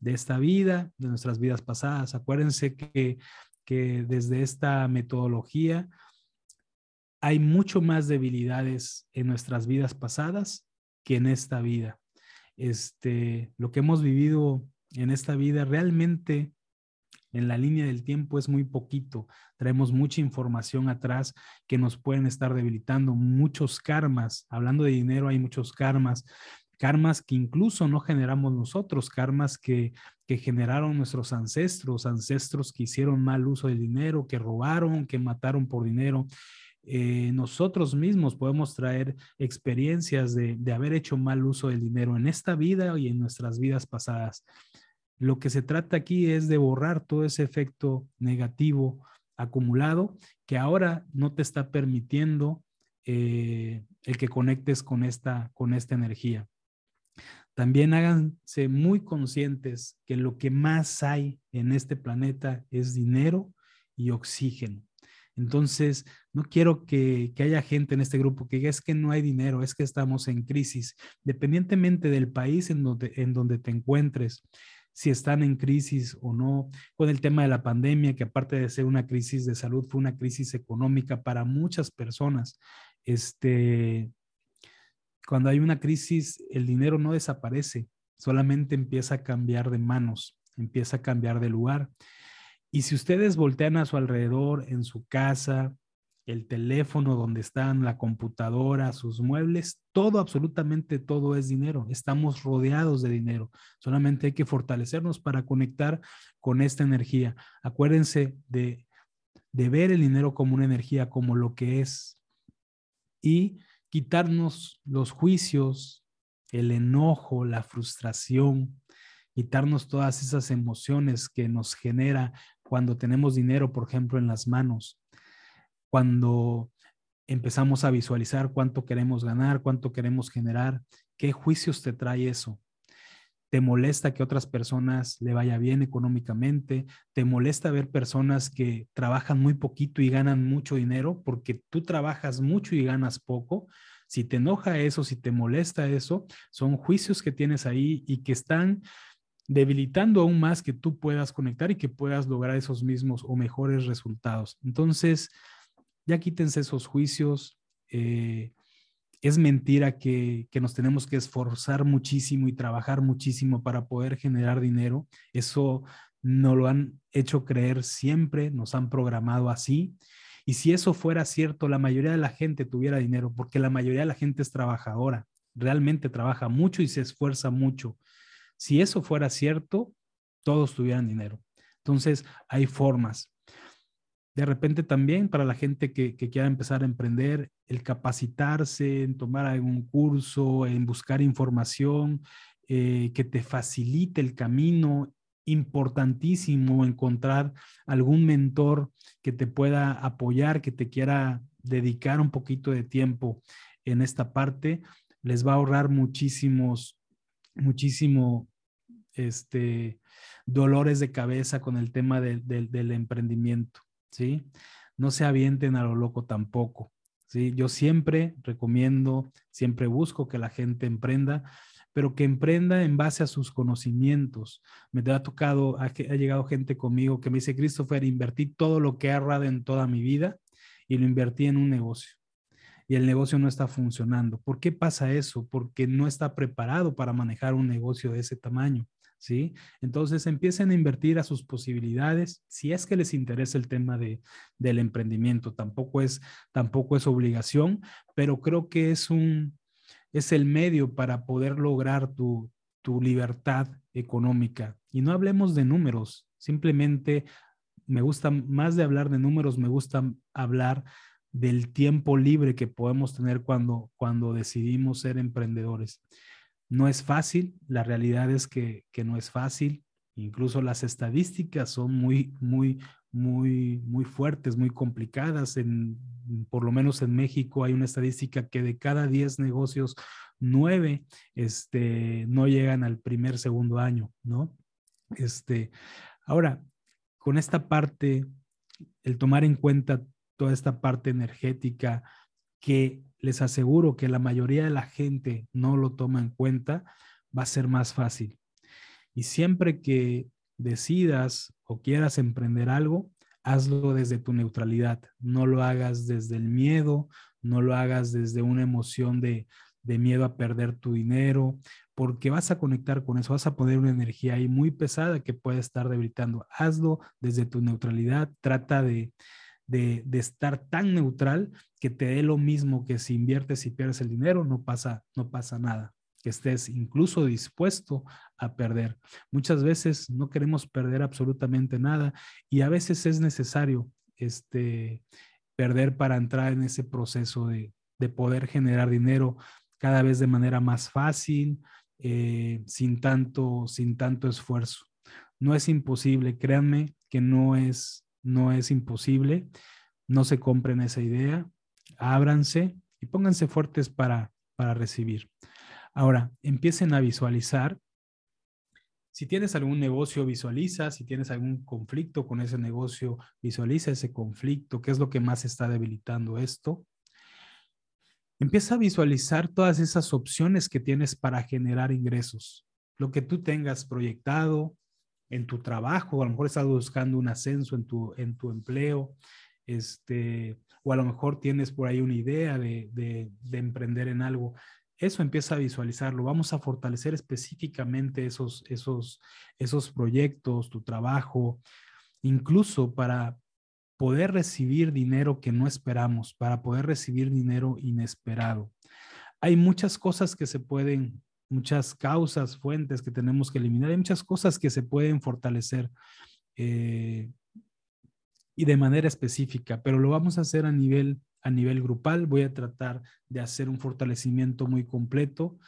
de esta vida, de nuestras vidas pasadas. Acuérdense que, que desde esta metodología hay mucho más debilidades en nuestras vidas pasadas que en esta vida. Este, lo que hemos vivido en esta vida realmente en la línea del tiempo es muy poquito. Traemos mucha información atrás que nos pueden estar debilitando, muchos karmas. Hablando de dinero, hay muchos karmas karmas que incluso no generamos nosotros, karmas que, que generaron nuestros ancestros, ancestros que hicieron mal uso del dinero, que robaron, que mataron por dinero. Eh, nosotros mismos podemos traer experiencias de, de haber hecho mal uso del dinero en esta vida y en nuestras vidas pasadas. Lo que se trata aquí es de borrar todo ese efecto negativo acumulado que ahora no te está permitiendo eh, el que conectes con esta, con esta energía. También háganse muy conscientes que lo que más hay en este planeta es dinero y oxígeno. Entonces, no quiero que, haya gente en este grupo que diga es que no hay dinero, es que estamos en crisis. Dependientemente del país en donde, en donde te encuentres, si están en crisis o no, con el tema de la pandemia, que aparte de ser una crisis de salud, fue una crisis económica para muchas personas. Este, cuando hay una crisis, el dinero no desaparece, solamente empieza a cambiar de manos, empieza a cambiar de lugar. Y si ustedes voltean a su alrededor, en su casa, el teléfono donde están, la computadora, sus muebles, todo, absolutamente todo es dinero. Estamos rodeados de dinero. Solamente hay que fortalecernos para conectar con esta energía. Acuérdense de, de ver el dinero como una energía, como lo que es. Y quitarnos los juicios, el enojo, la frustración, quitarnos todas esas emociones que nos genera cuando tenemos dinero, por ejemplo, en las manos, cuando empezamos a visualizar cuánto queremos ganar, cuánto queremos generar, qué juicios te trae eso. ¿Te molesta que otras personas le vaya bien económicamente? ¿Te molesta ver personas que trabajan muy poquito y ganan mucho dinero porque tú trabajas mucho y ganas poco? Si te enoja eso, si te molesta eso, son juicios que tienes ahí y que están debilitando aún más que tú puedas conectar y que puedas lograr esos mismos o mejores resultados. Entonces, ya quítense esos juicios. Eh, es mentira que, que, nos tenemos que esforzar muchísimo y trabajar muchísimo para poder generar dinero. Eso no lo han hecho creer siempre, nos han programado así. Y si eso fuera cierto, la mayoría de la gente tuviera dinero, porque la mayoría de la gente es trabajadora, realmente trabaja mucho y se esfuerza mucho. Si eso fuera cierto, todos tuvieran dinero. Entonces, hay formas. De repente también para la gente que, quiera empezar a emprender, el capacitarse, en tomar algún curso, en buscar información eh, que te facilite el camino, importantísimo encontrar algún mentor que te pueda apoyar, que te quiera dedicar un poquito de tiempo en esta parte, les va a ahorrar muchísimos, muchísimo, este, dolores de cabeza con el tema del emprendimiento. ¿Sí? No se avienten a lo loco tampoco, ¿sí? Yo siempre recomiendo, siempre busco que la gente emprenda, pero que emprenda en base a sus conocimientos. Me ha tocado, ha, ha llegado gente conmigo que me dice, Christopher, invertí todo lo que he ahorrado en toda mi vida y lo invertí en un negocio y el negocio no está funcionando. ¿Por qué pasa eso? Porque no está preparado para manejar un negocio de ese tamaño. ¿Sí? Entonces empiecen a invertir a sus posibilidades, si es que les interesa el tema de, del emprendimiento, tampoco es, tampoco es obligación, pero creo que es un, es el medio para poder lograr tu, tu libertad económica. Y no hablemos de números, simplemente me gusta más de hablar de números, me gusta hablar del tiempo libre que podemos tener cuando, cuando decidimos ser emprendedores. No es fácil, la realidad es que, no es fácil. Incluso las estadísticas son muy, muy, muy, muy fuertes, muy complicadas. En, por lo menos en México hay una estadística que de cada 10 negocios, 9 este, no llegan al primer, segundo año, ¿no? Este, ahora, con esta parte, el tomar en cuenta toda esta parte energética que les aseguro que la mayoría de la gente no lo toma en cuenta, va a ser más fácil. Y siempre que decidas o quieras emprender algo, hazlo desde tu neutralidad. No lo hagas desde el miedo, no lo hagas desde una emoción de, miedo a perder tu dinero, porque vas a conectar con eso, vas a poner una energía ahí muy pesada que puede estar debilitando. Hazlo desde tu neutralidad, trata de, de, estar tan neutral que te dé lo mismo que si inviertes y pierdes el dinero, no pasa, no pasa nada que estés incluso dispuesto a perder. Muchas veces no queremos perder absolutamente nada y a veces es necesario este, perder para entrar en ese proceso de, poder generar dinero cada vez de manera más fácil, eh, sin, tanto, sin tanto esfuerzo. No es imposible, créanme que no es, no es imposible. No se compren esa idea, ábranse y pónganse fuertes para, para recibir. Ahora, empiecen a visualizar. Si tienes algún negocio, visualiza. Si tienes algún conflicto con ese negocio, visualiza ese conflicto. ¿Qué es lo que más está debilitando esto? Empieza a visualizar todas esas opciones que tienes para generar ingresos. Lo que tú tengas proyectado, en tu trabajo, a lo mejor estás buscando un ascenso en tu, en tu empleo, este, o a lo mejor tienes por ahí una idea de, de, de emprender en algo. Eso empieza a visualizarlo. Vamos a fortalecer específicamente esos, esos, esos proyectos, tu trabajo, incluso para poder recibir dinero que no esperamos, para poder recibir dinero inesperado. Hay muchas cosas que se pueden, muchas causas, fuentes que tenemos que eliminar, hay muchas cosas que se pueden fortalecer eh, y de manera específica, pero lo vamos a hacer a nivel a nivel grupal. Voy a tratar de hacer un fortalecimiento muy completo.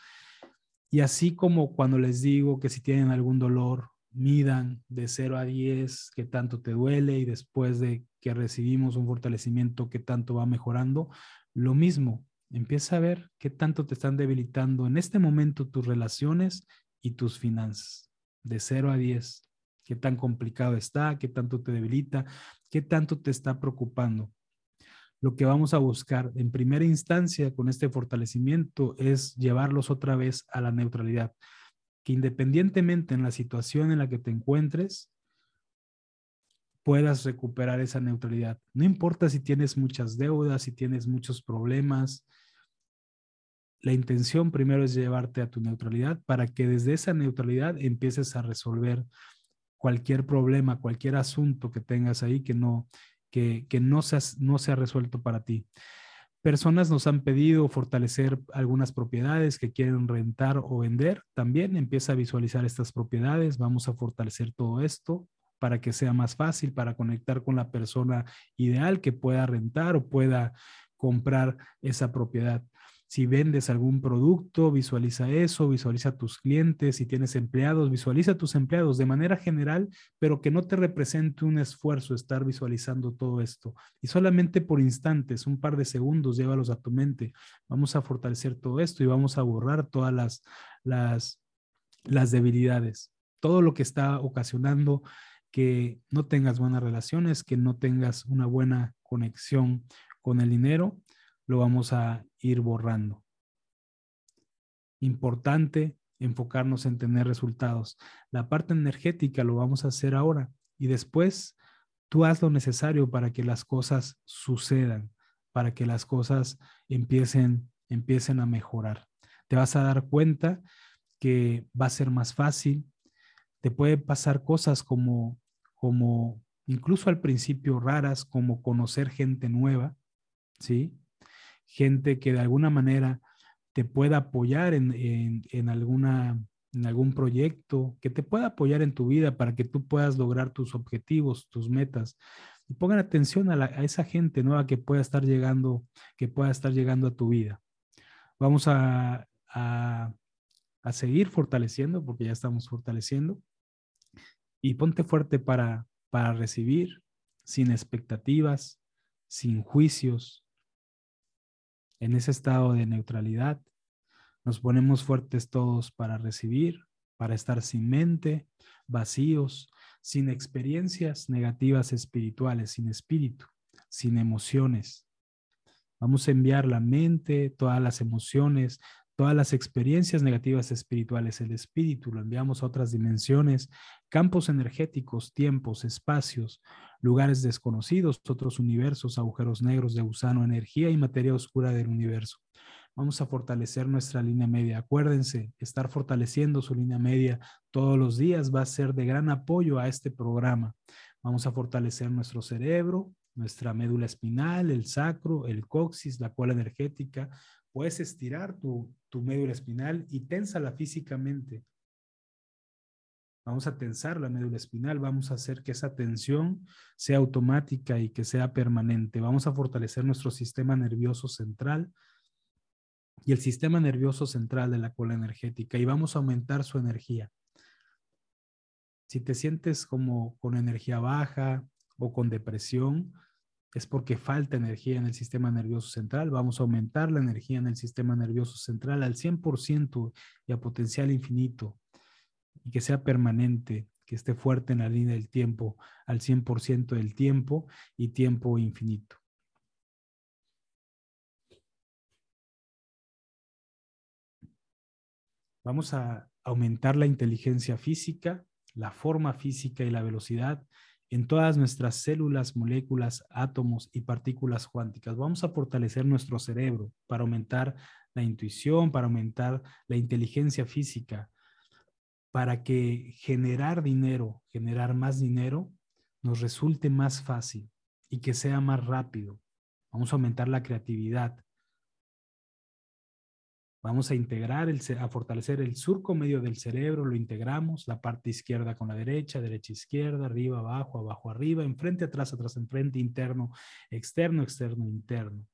Y así como cuando les digo que si tienen algún dolor, midan de 0 a 10 qué tanto te duele y después de que recibimos un fortalecimiento, qué tanto va mejorando, lo mismo, empieza a ver qué tanto te están debilitando en este momento tus relaciones y tus finanzas, de 0 a 10, qué tan complicado está, qué tanto te debilita, qué tanto te está preocupando lo que vamos a buscar en primera instancia con este fortalecimiento es llevarlos otra vez a la neutralidad, que independientemente en la situación en la que te encuentres, puedas recuperar esa neutralidad. No importa si tienes muchas deudas, si tienes muchos problemas, la intención primero es llevarte a tu neutralidad para que desde esa neutralidad empieces a resolver cualquier problema, cualquier asunto que tengas ahí que no que, no, se ha, no se ha resuelto para ti. Personas nos han pedido fortalecer algunas propiedades que quieren rentar o vender. También empieza a visualizar estas propiedades. Vamos a fortalecer todo esto para que sea más fácil, para conectar con la persona ideal que pueda rentar o pueda comprar esa propiedad. Si vendes algún producto, visualiza eso, visualiza tus clientes, si tienes empleados, visualiza tus empleados de manera general, pero que no te represente un esfuerzo estar visualizando todo esto. Y solamente por instantes, un par de segundos, llévalos a tu mente. Vamos a fortalecer todo esto y vamos a borrar todas las, las, las debilidades, todo lo que está ocasionando que no tengas buenas relaciones, que no tengas una buena conexión con el dinero lo vamos a ir borrando. Importante enfocarnos en tener resultados. La parte energética lo vamos a hacer ahora y después tú haz lo necesario para que las cosas sucedan, para que las cosas empiecen, empiecen a mejorar. Te vas a dar cuenta que va a ser más fácil. Te puede pasar cosas como, como incluso al principio raras, como conocer gente nueva, ¿sí? gente que de alguna manera te pueda apoyar en, alguna, en algún proyecto, que te pueda apoyar en tu vida para que tú puedas lograr tus objetivos, tus metas. Y pongan atención a, esa gente nueva que pueda estar llegando, que pueda estar llegando a tu vida. Vamos a, a, a seguir fortaleciendo, porque ya estamos fortaleciendo. Y ponte fuerte para, para recibir, sin expectativas, sin juicios, en ese estado de neutralidad. Nos ponemos fuertes todos para recibir, para estar sin mente, vacíos, sin experiencias negativas espirituales, sin espíritu, sin emociones. Vamos a enviar la mente, todas las emociones, todas las experiencias negativas espirituales, el espíritu, lo enviamos a otras dimensiones, campos energéticos, tiempos, espacios, lugares desconocidos, otros universos, agujeros negros de gusano, energía y materia oscura del universo. Vamos a fortalecer nuestra línea media. Acuérdense, estar fortaleciendo su línea media todos los días va a ser de gran apoyo a este programa. Vamos a fortalecer nuestro cerebro, nuestra médula espinal, el sacro, el coxis, la cola energética, Puedes estirar tu, tu médula espinal y ténsala físicamente. Vamos a tensar la médula espinal, vamos a hacer que esa tensión sea automática y que sea permanente. Vamos a fortalecer nuestro sistema nervioso central y el sistema nervioso central de la cola energética y vamos a aumentar su energía. Si te sientes como con energía baja o con depresión, es porque falta energía en el sistema nervioso central. Vamos a aumentar la energía en el sistema nervioso central al 100% y a potencial infinito y que sea permanente, que esté fuerte en la línea del tiempo al 100% del tiempo y tiempo infinito. Vamos a aumentar la inteligencia física la forma física y la velocidad en todas nuestras células, moléculas, átomos y partículas cuánticas. Vamos a fortalecer nuestro cerebro para aumentar la intuición, para aumentar la inteligencia física, para que generar dinero, generar más dinero, nos resulte más fácil y que sea más rápido. Vamos a aumentar la creatividad. Vamos a integrar, el, a fortalecer el surco medio del cerebro, lo integramos, la parte izquierda con la derecha, derecha, izquierda, arriba, abajo, abajo, arriba, enfrente, atrás, atrás, enfrente, interno, externo, externo, interno.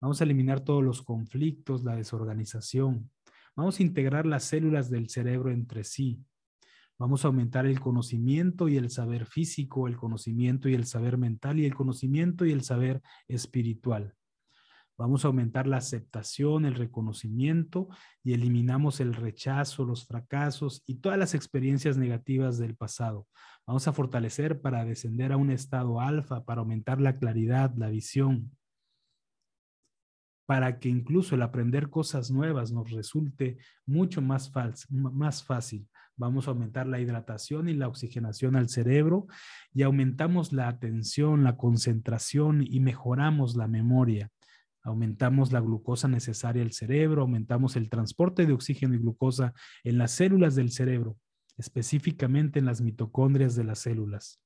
Vamos a eliminar todos los conflictos, la desorganización. Vamos a integrar las células del cerebro entre sí. Vamos a aumentar el conocimiento y el saber físico, el conocimiento y el saber mental y el conocimiento y el saber espiritual. Vamos a aumentar la aceptación, el reconocimiento y eliminamos el rechazo, los fracasos y todas las experiencias negativas del pasado. Vamos a fortalecer para descender a un estado alfa, para aumentar la claridad, la visión, para que incluso el aprender cosas nuevas nos resulte mucho más, fácil. Vamos a aumentar la hidratación y la oxigenación al cerebro y aumentamos la atención, la concentración y mejoramos la memoria aumentamos la glucosa necesaria al cerebro, aumentamos el transporte de oxígeno y glucosa en las células del cerebro, específicamente en las mitocondrias de las células.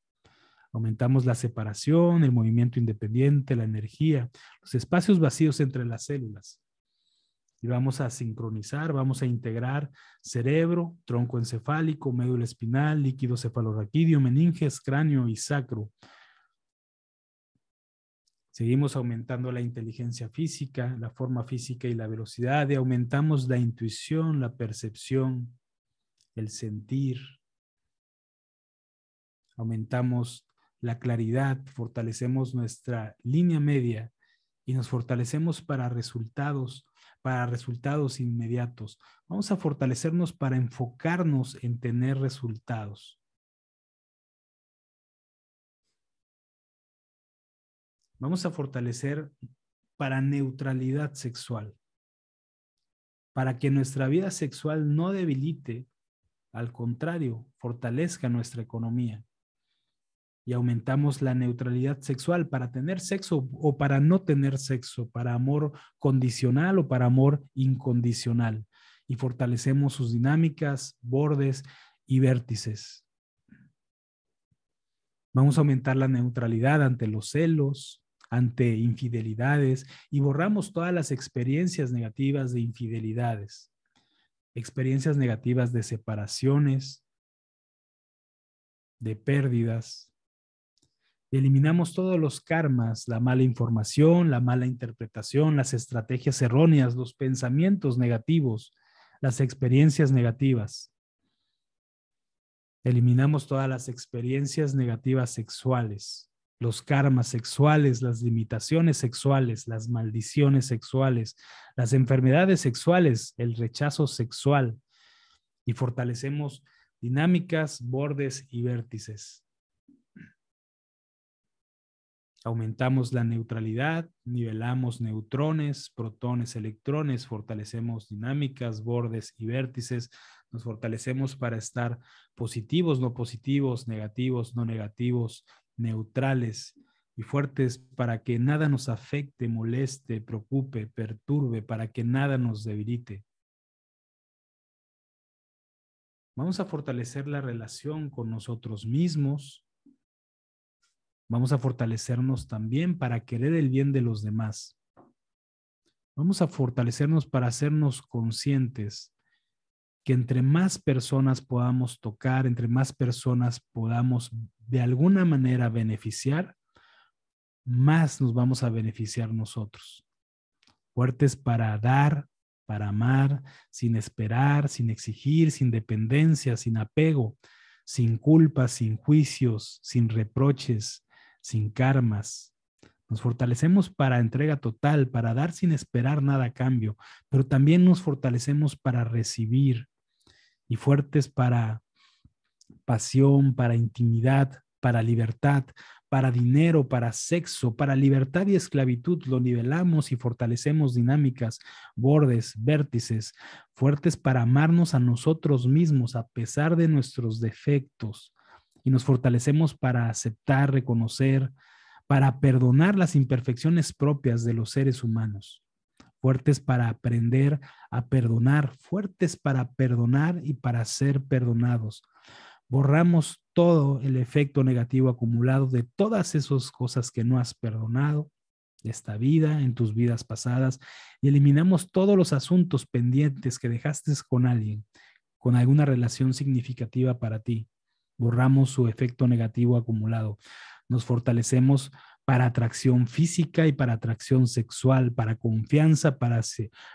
Aumentamos la separación, el movimiento independiente, la energía, los espacios vacíos entre las células. Y vamos a sincronizar, vamos a integrar cerebro, tronco encefálico, médula espinal, líquido cefalorraquídeo, meninges, cráneo y sacro Seguimos aumentando la inteligencia física, la forma física y la velocidad y aumentamos la intuición, la percepción, el sentir. Aumentamos la claridad, fortalecemos nuestra línea media y nos fortalecemos para resultados, para resultados inmediatos. Vamos a fortalecernos para enfocarnos en tener resultados. Vamos a fortalecer para neutralidad sexual, para que nuestra vida sexual no debilite, al contrario, fortalezca nuestra economía. Y aumentamos la neutralidad sexual para tener sexo o para no tener sexo, para amor condicional o para amor incondicional. Y fortalecemos sus dinámicas, bordes y vértices. Vamos a aumentar la neutralidad ante los celos, ante infidelidades y borramos todas las experiencias negativas de infidelidades, experiencias negativas de separaciones, de pérdidas. Eliminamos todos los karmas, la mala información, la mala interpretación, las estrategias erróneas, los pensamientos negativos, las experiencias negativas. Eliminamos todas las experiencias negativas sexuales, los karmas sexuales, las limitaciones sexuales, las maldiciones sexuales, las enfermedades sexuales, el rechazo sexual y fortalecemos dinámicas, bordes y vértices. Aumentamos la neutralidad, nivelamos neutrones, protones, electrones, fortalecemos dinámicas, bordes y vértices, nos fortalecemos para estar positivos, no positivos, negativos, no negativos, neutrales y fuertes para que nada nos afecte, moleste, preocupe, perturbe, para que nada nos debilite. Vamos a fortalecer la relación con nosotros mismos. Vamos a fortalecernos también para querer el bien de los demás. Vamos a fortalecernos para hacernos conscientes que entre más personas podamos tocar, entre más personas podamos de alguna manera beneficiar, más nos vamos a beneficiar nosotros. Fuertes para dar, para amar, sin esperar, sin exigir, sin dependencia, sin apego, sin culpas, sin juicios, sin reproches, sin karmas. Nos fortalecemos para entrega total, para dar sin esperar nada a cambio, pero también nos fortalecemos para recibir, y fuertes para pasión, para intimidad, para libertad, para dinero, para sexo, para libertad y esclavitud. Lo nivelamos y fortalecemos dinámicas, bordes, vértices, fuertes para amarnos a nosotros mismos a pesar de nuestros defectos. Y nos fortalecemos para aceptar, reconocer, para perdonar las imperfecciones propias de los seres humanos. Fuertes para aprender a perdonar, fuertes para perdonar y para ser perdonados borramos todo el efecto negativo acumulado de todas esas cosas que no has perdonado de esta vida, en tus vidas pasadas, y eliminamos todos los asuntos pendientes que dejaste con alguien, con alguna relación significativa para ti. Borramos su efecto negativo acumulado. Nos fortalecemos para atracción física y para atracción sexual, para confianza, para,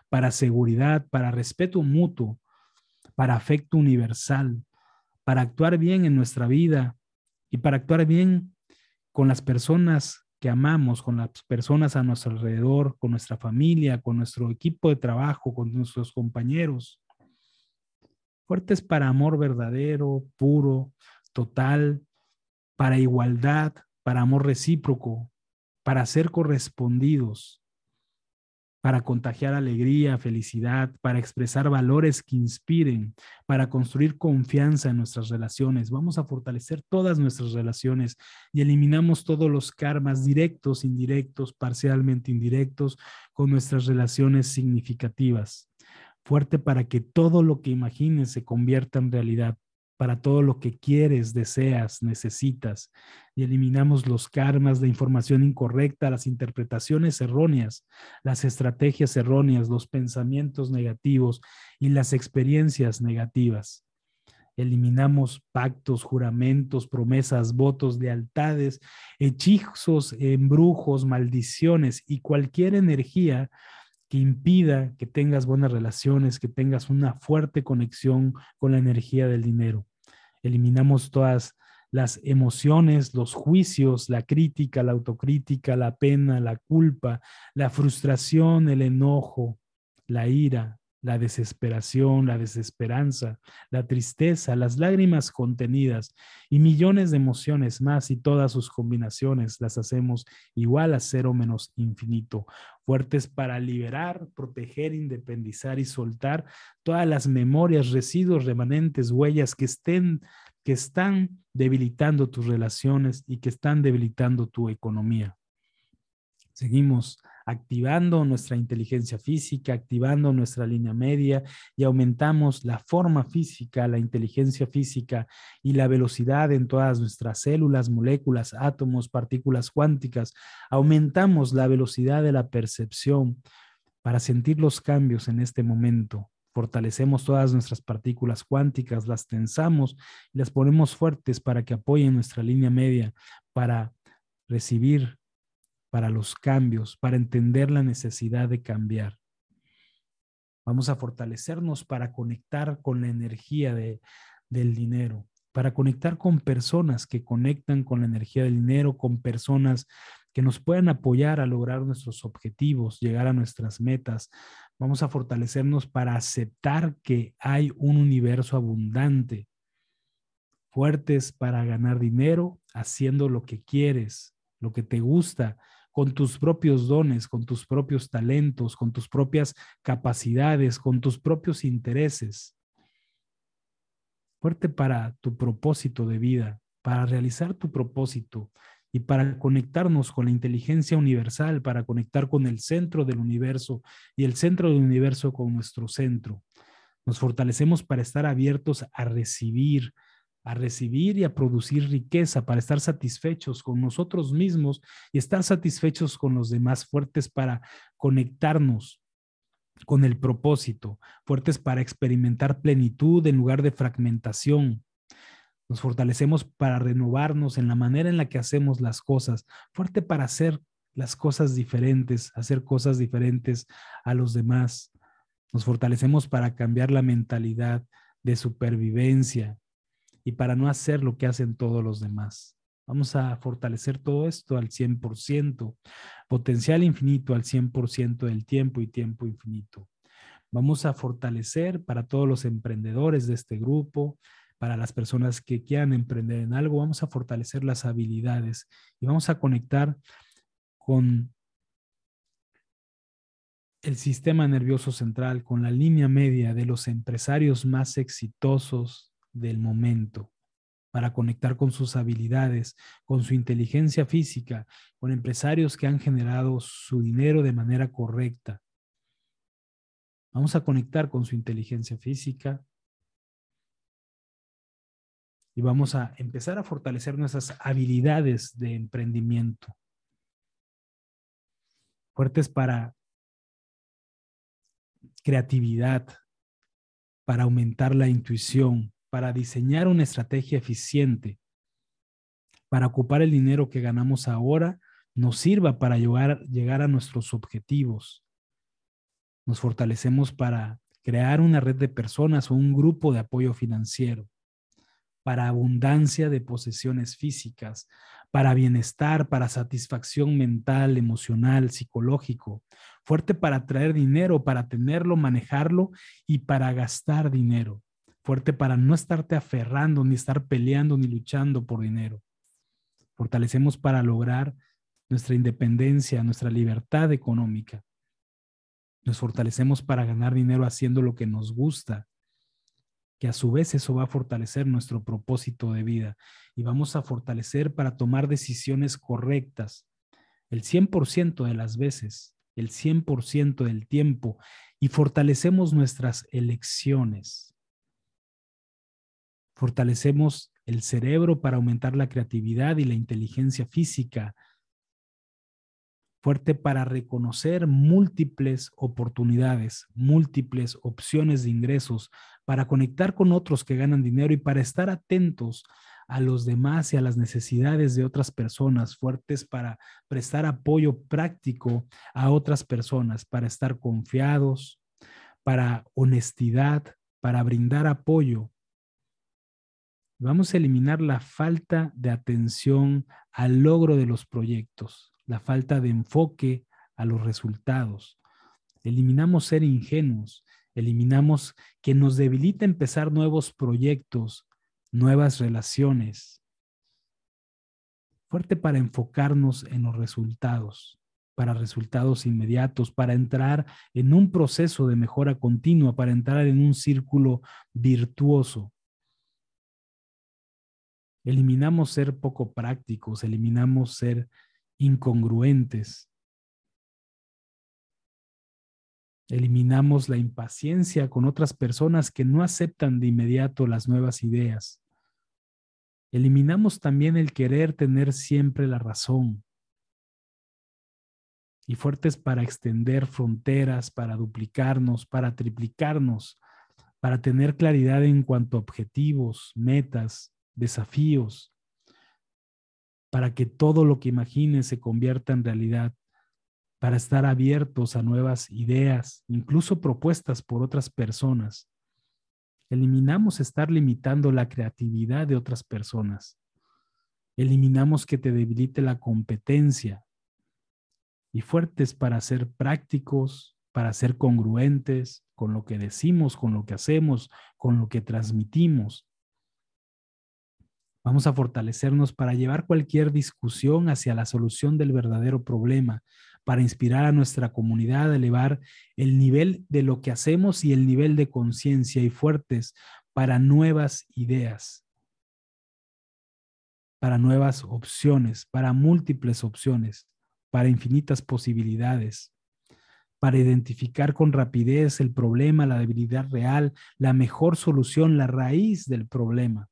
para seguridad, para respeto mutuo, para afecto universal, para actuar bien en nuestra vida y para actuar bien con las personas que amamos, con las personas a nuestro alrededor, con nuestra familia, con nuestro equipo de trabajo, con nuestros compañeros. Fuertes para amor verdadero, puro, total, para igualdad, para amor recíproco, para ser correspondidos, para contagiar alegría, felicidad, para expresar valores que inspiren, para construir confianza en nuestras relaciones. Vamos a fortalecer todas nuestras relaciones y eliminamos todos los karmas directos, indirectos, parcialmente indirectos con nuestras relaciones significativas. Fuerte para que todo lo que imagines se convierta en realidad para todo lo que quieres, deseas, necesitas. Y eliminamos los karmas, de información incorrecta, las interpretaciones erróneas, las estrategias erróneas, los pensamientos negativos y las experiencias negativas. Eliminamos pactos, juramentos, promesas, votos, lealtades, hechizos, embrujos, maldiciones y cualquier energía que impida que tengas buenas relaciones, que tengas una fuerte conexión con la energía del dinero. Eliminamos todas las emociones, los juicios, la crítica, la autocrítica, la pena, la culpa, la frustración, el enojo, la ira, la desesperación, la desesperanza, la tristeza, las lágrimas contenidas y millones de emociones más y todas sus combinaciones las hacemos igual a cero menos infinito, fuertes para liberar, proteger, independizar y soltar todas las memorias, residuos, remanentes, huellas que estén que están debilitando tus relaciones y que están debilitando tu economía. Seguimos activando nuestra inteligencia física, activando nuestra línea media y aumentamos la forma física, la inteligencia física y la velocidad en todas nuestras células, moléculas, átomos, partículas cuánticas. Aumentamos la velocidad de la percepción para sentir los cambios en este momento. Fortalecemos todas nuestras partículas cuánticas, las tensamos y las ponemos fuertes para que apoyen nuestra línea media, para recibir para los cambios, para entender la necesidad de cambiar. Vamos a fortalecernos para conectar con la energía de, del dinero, para conectar con personas que conectan con la energía del dinero, con personas que nos puedan apoyar a lograr nuestros objetivos, llegar a nuestras metas. Vamos a fortalecernos para aceptar que hay un universo abundante, fuertes para ganar dinero, haciendo lo que quieres, lo que te gusta, con tus propios dones, con tus propios talentos, con tus propias capacidades, con tus propios intereses. Fuerte para tu propósito de vida, para realizar tu propósito y para conectarnos con la inteligencia universal, para conectar con el centro del universo y el centro del universo con nuestro centro. Nos fortalecemos para estar abiertos a recibir, a recibir y a producir riqueza, para estar satisfechos con nosotros mismos y estar satisfechos con los demás, fuertes para conectarnos con el propósito, fuertes para experimentar plenitud en lugar de fragmentación. Nos fortalecemos para renovarnos en la manera en la que hacemos las cosas, fuerte para hacer las cosas diferentes, hacer cosas diferentes a los demás. Nos fortalecemos para cambiar la mentalidad de supervivencia, y para no hacer lo que hacen todos los demás. Vamos a fortalecer todo esto al 100%, potencial infinito al 100% del tiempo y tiempo infinito. Vamos a fortalecer para todos los emprendedores de este grupo, para las personas que quieran emprender en algo, vamos a fortalecer las habilidades y vamos a conectar con el sistema nervioso central, con la línea media de los empresarios más exitosos del momento, para conectar con sus habilidades, con su inteligencia física, con empresarios que han generado su dinero de manera correcta. Vamos a conectar con su inteligencia física, y vamos a empezar a fortalecer nuestras habilidades de emprendimiento. Fuertes para creatividad, para aumentar la intuición, para diseñar una estrategia eficiente, para ocupar el dinero que ganamos ahora, nos sirva para llegar, a nuestros objetivos. Nos fortalecemos para crear una red de personas o un grupo de apoyo financiero para abundancia de posesiones físicas, para bienestar, para satisfacción mental, emocional, psicológico, fuerte para traer dinero, para tenerlo, manejarlo y para gastar dinero, fuerte para no estarte aferrando, ni estar peleando, ni luchando por dinero. Fortalecemos para lograr nuestra independencia, nuestra libertad económica. Nos fortalecemos para ganar dinero haciendo lo que nos gusta, que a su vez eso va a fortalecer nuestro propósito de vida y vamos a fortalecer para tomar decisiones correctas el 100% de las veces, el 100% del tiempo y fortalecemos nuestras elecciones. Fortalecemos el cerebro para aumentar la creatividad y la inteligencia física, fuerte para reconocer múltiples oportunidades, múltiples opciones de ingresos, para conectar con otros que ganan dinero y para estar atentos a los demás y a las necesidades de otras personas, fuertes para prestar apoyo práctico a otras personas, para estar confiados, para honestidad, para brindar apoyo. Vamos a eliminar la falta de atención al logro de los proyectos la falta de enfoque a los resultados. Eliminamos ser ingenuos, eliminamos que nos debilita empezar nuevos proyectos, nuevas relaciones. Fuerte para enfocarnos en los resultados, para resultados inmediatos, para entrar en un proceso de mejora continua, para entrar en un círculo virtuoso. Eliminamos ser poco prácticos, eliminamos ser incongruentes. Eliminamos la impaciencia con otras personas que no aceptan de inmediato las nuevas ideas. Eliminamos también el querer tener siempre la razón. Y fuertes para extender fronteras, para duplicarnos, para triplicarnos, para tener claridad en cuanto a objetivos, metas, desafíos, para que todo lo que imagines se convierta en realidad, para estar abiertos a nuevas ideas, incluso propuestas por otras personas. Eliminamos estar limitando la creatividad de otras personas. Eliminamos que te debilite la competencia y fuertes para ser prácticos, para ser congruentes con lo que decimos, con lo que hacemos, con lo que transmitimos. Vamos a fortalecernos para llevar cualquier discusión hacia la solución del verdadero problema, para inspirar a nuestra comunidad a elevar el nivel de lo que hacemos y el nivel de conciencia y fuertes para nuevas ideas, para nuevas opciones, para múltiples opciones, para infinitas posibilidades, para identificar con rapidez el problema, la debilidad real, la mejor solución, la raíz del problema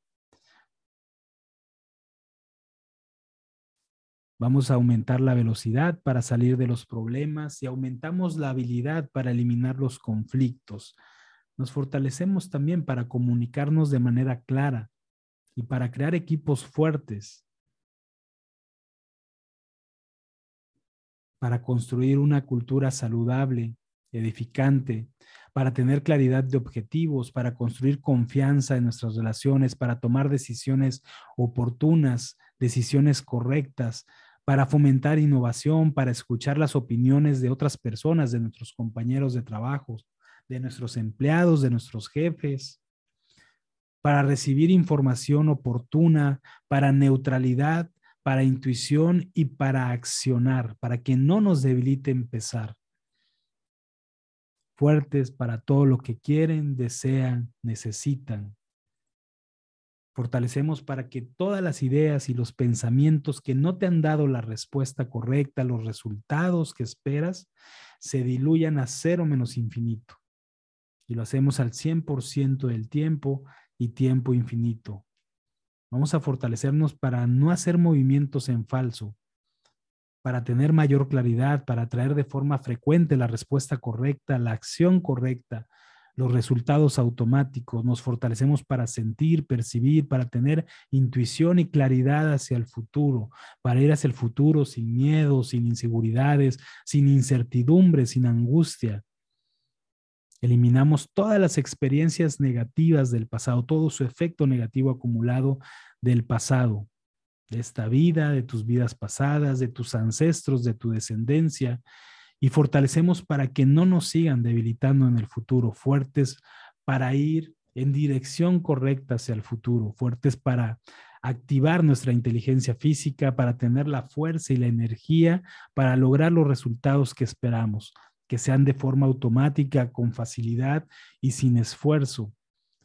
Vamos a aumentar la velocidad para salir de los problemas y aumentamos la habilidad para eliminar los conflictos. Nos fortalecemos también para comunicarnos de manera clara y para crear equipos fuertes, para construir una cultura saludable, edificante, para tener claridad de objetivos, para construir confianza en nuestras relaciones, para tomar decisiones oportunas, decisiones correctas, para fomentar innovación, para escuchar las opiniones de otras personas, de nuestros compañeros de trabajo, de nuestros empleados, de nuestros jefes, para recibir información oportuna, para neutralidad, para intuición y para accionar, para que no nos debilite empezar. Fuertes para todo lo que quieren, desean, necesitan. Fortalecemos para que todas las ideas y los pensamientos que no te han dado la respuesta correcta, los resultados que esperas, se diluyan a cero menos infinito. Y lo hacemos al 100% del tiempo y tiempo infinito. Vamos a fortalecernos para no hacer movimientos en falso, para tener mayor claridad, para traer de forma frecuente la respuesta correcta, la acción correcta, los resultados automáticos. Nos fortalecemos para sentir, percibir, para tener intuición y claridad hacia el futuro, para ir hacia el futuro sin miedo, sin inseguridades, sin incertidumbre, sin angustia. Eliminamos todas las experiencias negativas del pasado, todo su efecto negativo acumulado del pasado, de esta vida, de tus vidas pasadas, de tus ancestros, de tu descendencia, y fortalecemos para que no nos sigan debilitando en el futuro, fuertes para ir en dirección correcta hacia el futuro, fuertes para activar nuestra inteligencia física, para tener la fuerza y la energía para lograr los resultados que esperamos, que sean de forma automática, con facilidad y sin esfuerzo.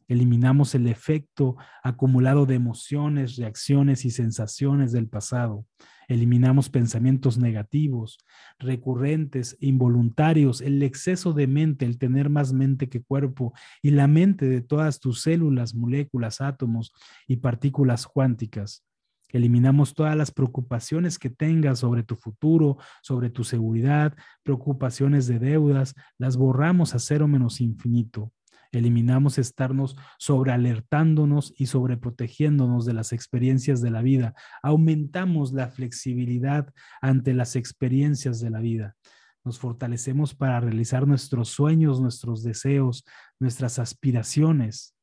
Eliminamos el efecto acumulado de emociones, reacciones y sensaciones del pasado. Eliminamos pensamientos negativos, recurrentes, involuntarios, el exceso de mente, el tener más mente que cuerpo y la mente de todas tus células, moléculas, átomos y partículas cuánticas. Eliminamos todas las preocupaciones que tengas sobre tu futuro, sobre tu seguridad, preocupaciones de deudas, las borramos a cero menos infinito. Eliminamos estarnos sobrealertándonos y sobreprotegiéndonos de las experiencias de la vida. Aumentamos la flexibilidad ante las experiencias de la vida. Nos fortalecemos para realizar nuestros sueños, nuestros deseos, nuestras aspiraciones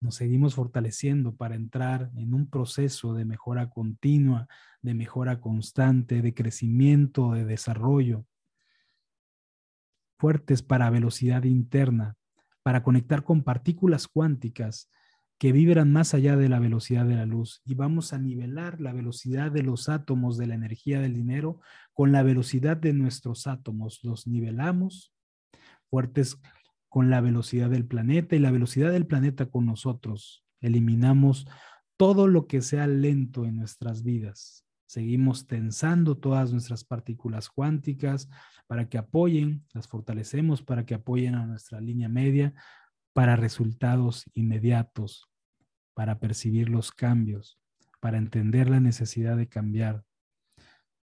nos seguimos fortaleciendo para entrar en un proceso de mejora continua, de mejora constante, de crecimiento, de desarrollo. Fuertes para velocidad interna, para conectar con partículas cuánticas que vibran más allá de la velocidad de la luz y vamos a nivelar la velocidad de los átomos de la energía del dinero con la velocidad de nuestros átomos. Los nivelamos, fuertes con la velocidad del planeta y la velocidad del planeta con nosotros. Eliminamos todo lo que sea lento en nuestras vidas. Seguimos tensando todas nuestras partículas cuánticas para que apoyen, las fortalecemos para que apoyen a nuestra línea media para resultados inmediatos, para percibir los cambios, para entender la necesidad de cambiar,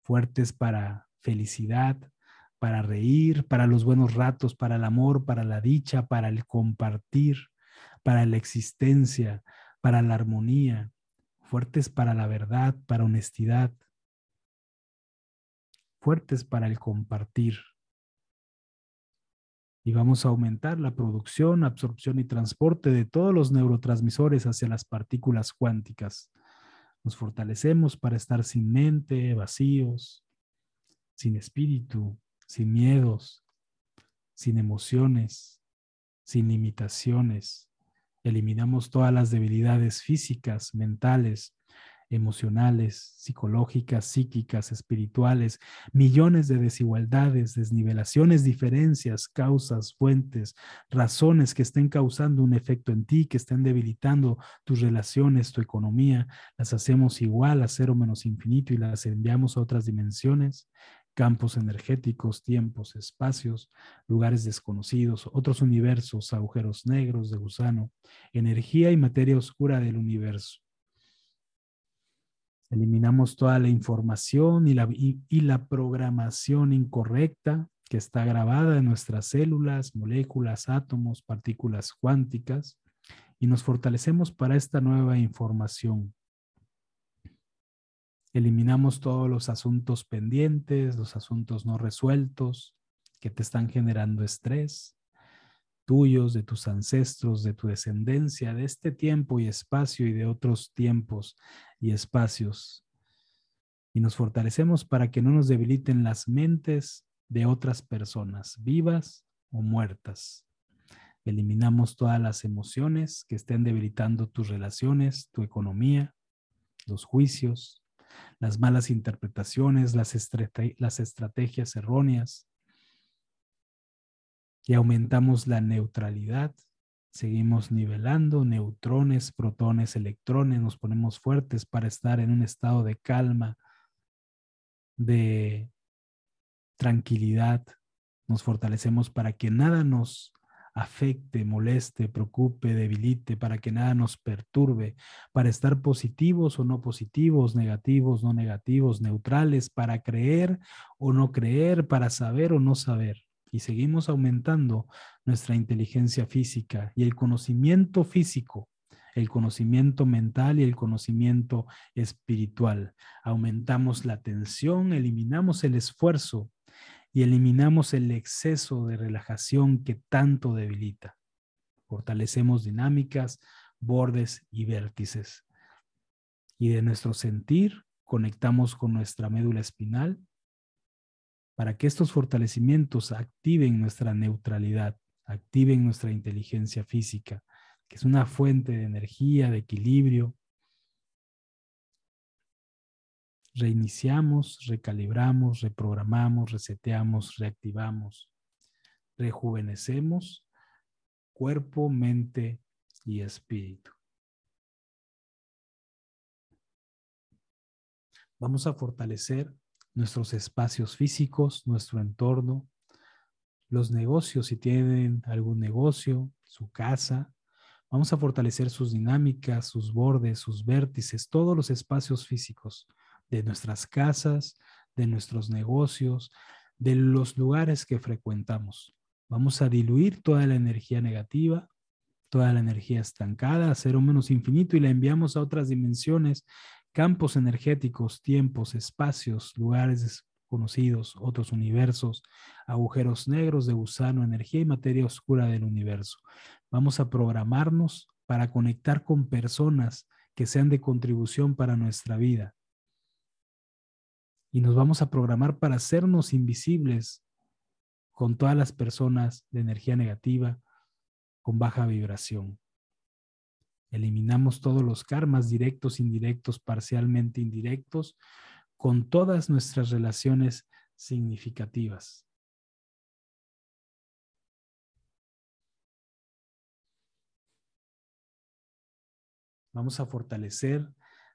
fuertes para felicidad, para reír, para los buenos ratos, para el amor, para la dicha, para el compartir, para la existencia, para la armonía, fuertes para la verdad, para honestidad, fuertes para el compartir. Y vamos a aumentar la producción, absorción y transporte de todos los neurotransmisores hacia las partículas cuánticas. Nos fortalecemos para estar sin mente, vacíos, sin espíritu, sin miedos, sin emociones, sin limitaciones. Eliminamos todas las debilidades físicas, mentales, emocionales, psicológicas, psíquicas, espirituales, millones de desigualdades, desnivelaciones, diferencias, causas, fuentes, razones que estén causando un efecto en ti, que estén debilitando tus relaciones, tu economía, las hacemos igual a cero menos infinito y las enviamos a otras dimensiones campos energéticos, tiempos, espacios, lugares desconocidos, otros universos, agujeros negros de gusano, energía y materia oscura del universo. Eliminamos toda la información y la, y la programación incorrecta que está grabada en nuestras células, moléculas, átomos, partículas cuánticas y nos fortalecemos para esta nueva información. Eliminamos todos los asuntos pendientes, los asuntos no resueltos que te están generando estrés, tuyos, de tus ancestros, de tu descendencia, de este tiempo y espacio y de otros tiempos y espacios. Y nos fortalecemos para que no nos debiliten las mentes de otras personas, vivas o muertas. Eliminamos todas las emociones que estén debilitando tus relaciones, tu economía, los juicios, las malas interpretaciones, las, estrategias erróneas. Y aumentamos la neutralidad. Seguimos nivelando neutrones, protones, electrones. Nos ponemos fuertes para estar en un estado de calma, de tranquilidad. Nos fortalecemos para que nada nos afecte, moleste, preocupe, debilite, para que nada nos perturbe, para estar positivos o no positivos, negativos, no negativos, neutrales, para creer o no creer, para saber o no saber. Y seguimos aumentando nuestra inteligencia física y el conocimiento físico, el conocimiento mental y el conocimiento espiritual. Aumentamos la tensión, eliminamos el esfuerzo y eliminamos el exceso de relajación que tanto debilita. Fortalecemos dinámicas, bordes y vértices. Y de nuestro sentir conectamos con nuestra médula espinal para que estos fortalecimientos activen nuestra neutralidad, activen nuestra inteligencia física, que es una fuente de energía, de equilibrio, reiniciamos, recalibramos, reprogramamos, reseteamos, reactivamos, rejuvenecemos cuerpo, mente y espíritu. Vamos a fortalecer nuestros espacios físicos, nuestro entorno, los negocios, si tienen algún negocio, su casa. Vamos a fortalecer sus dinámicas, sus bordes, sus vértices, todos los espacios físicos de nuestras casas, de nuestros negocios, de los lugares que frecuentamos. Vamos a diluir toda la energía negativa, toda la energía estancada, a cero menos infinito y la enviamos a otras dimensiones, campos energéticos, tiempos, espacios, lugares desconocidos, otros universos, agujeros negros de gusano, energía y materia oscura del universo. Vamos a programarnos para conectar con personas que sean de contribución para nuestra vida, y nos vamos a programar para hacernos invisibles con todas las personas de energía negativa, con baja vibración. Eliminamos todos los karmas directos, indirectos, parcialmente indirectos, con todas nuestras relaciones significativas. Vamos a fortalecer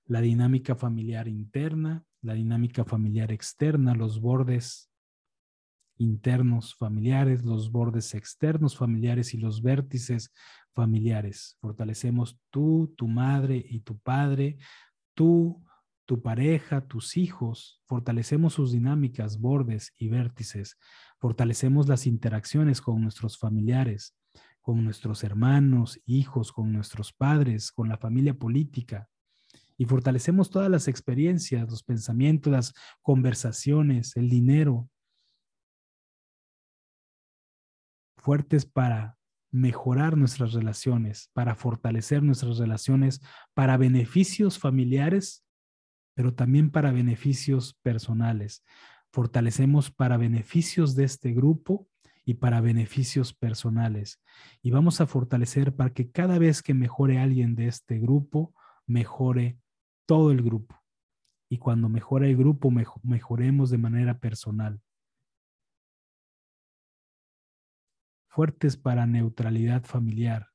la dinámica familiar interna, la dinámica familiar externa, los bordes internos familiares, los bordes externos familiares y los vértices familiares. Fortalecemos tú, tu madre y tu padre, tú, tu pareja, tus hijos. Fortalecemos sus dinámicas, bordes y vértices. Fortalecemos las interacciones con nuestros familiares, con nuestros hermanos, hijos, con nuestros padres, con la familia política, y fortalecemos todas las experiencias, los pensamientos, las conversaciones, el dinero, fuertes para mejorar nuestras relaciones, para fortalecer nuestras relaciones, para beneficios familiares, pero también para beneficios personales. Fortalecemos para beneficios de este grupo y para beneficios personales. Y vamos a fortalecer para que cada vez que mejore alguien de este grupo, mejore todo el grupo. Y cuando mejora el grupo, mejoremos de manera personal. Fuertes para neutralidad familiar.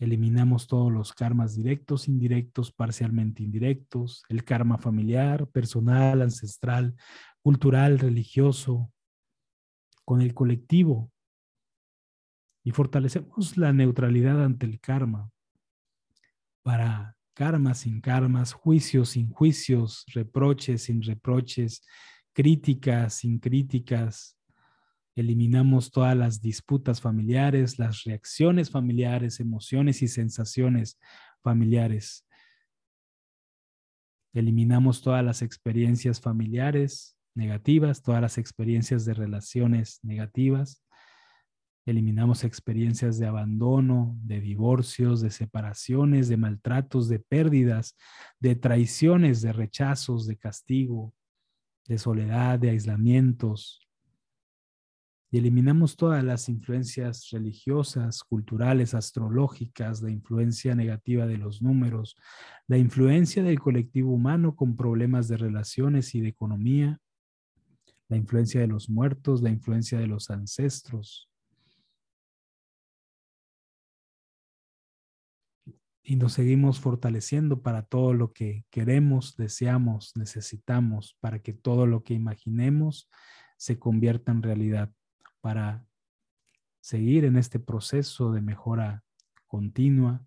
Eliminamos todos los karmas directos, indirectos, parcialmente indirectos, el karma familiar, personal, ancestral, cultural, religioso, con el colectivo. Y fortalecemos la neutralidad ante el karma para karmas sin karmas, juicios sin juicios, reproches sin reproches, críticas sin críticas. Eliminamos todas las disputas familiares, las reacciones familiares, emociones y sensaciones familiares. Eliminamos todas las experiencias familiares negativas, todas las experiencias de relaciones negativas. Eliminamos experiencias de abandono, de divorcios, de separaciones, de maltratos, de pérdidas, de traiciones, de rechazos, de castigo, de soledad, de aislamientos. y eliminamos todas las influencias religiosas, culturales, astrológicas, la influencia negativa de los números, la influencia del colectivo humano con problemas de relaciones y de economía, la influencia de los muertos, la influencia de los ancestros. Y nos seguimos fortaleciendo para todo lo que queremos, deseamos, necesitamos, para que todo lo que imaginemos se convierta en realidad para seguir en este proceso de mejora continua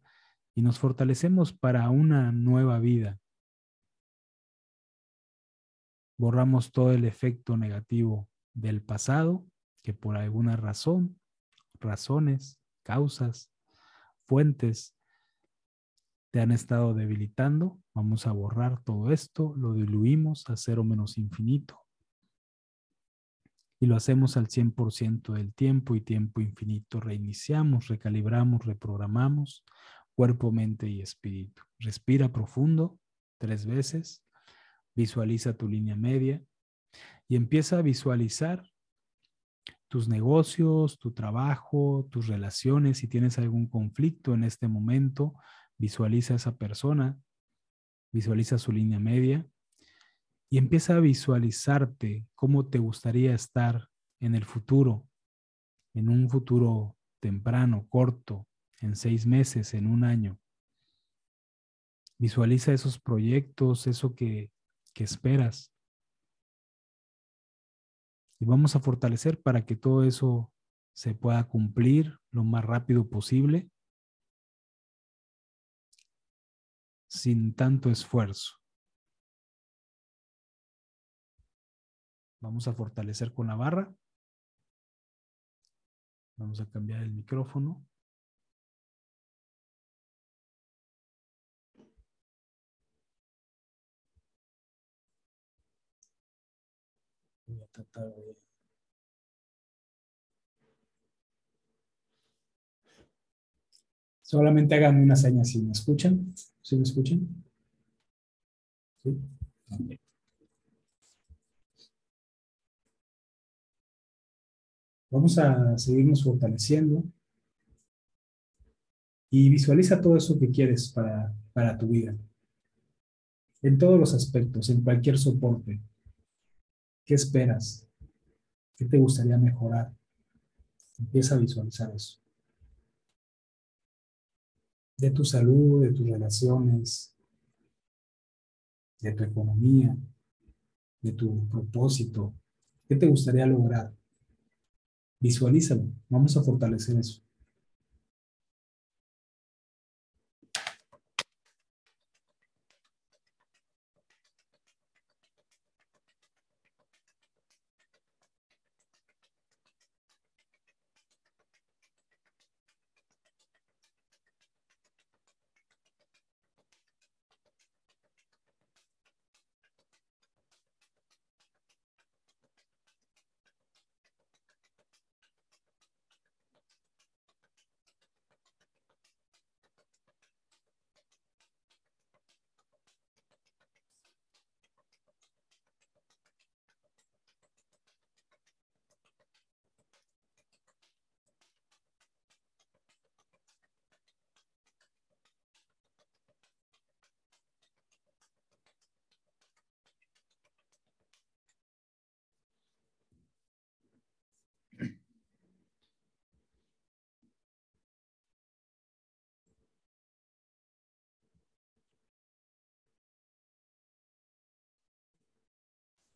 y nos fortalecemos para una nueva vida. Borramos todo el efecto negativo del pasado que por alguna razón, razones, causas, fuentes te han estado debilitando. Vamos a borrar todo esto, lo diluimos a cero menos infinito y lo hacemos al 100% del tiempo y tiempo infinito. Reiniciamos, recalibramos, reprogramamos cuerpo, mente y espíritu. Respira profundo tres veces, visualiza tu línea media y empieza a visualizar tus negocios, tu trabajo, tus relaciones. Si tienes algún conflicto en este momento, visualiza a esa persona, visualiza su línea media y empieza a visualizarte cómo te gustaría estar en el futuro, en un futuro temprano, corto, en seis meses, en un año. Visualiza esos proyectos, eso que, que esperas. Y vamos a fortalecer para que todo eso se pueda cumplir lo más rápido posible, sin tanto esfuerzo. Vamos a fortalecer con la barra. Vamos a cambiar el micrófono. Voy a tratar de... Solamente hagan una seña si me escuchan. ¿Sí me escuchan? Sí. Vamos a seguirnos fortaleciendo y visualiza todo eso que quieres para, para tu vida. En todos los aspectos, en cualquier soporte. ¿Qué esperas? ¿Qué te gustaría mejorar? Empieza a visualizar eso. De tu salud, de tus relaciones, de tu economía, de tu propósito. ¿Qué te gustaría lograr? Visualízalo. Vamos a fortalecer eso.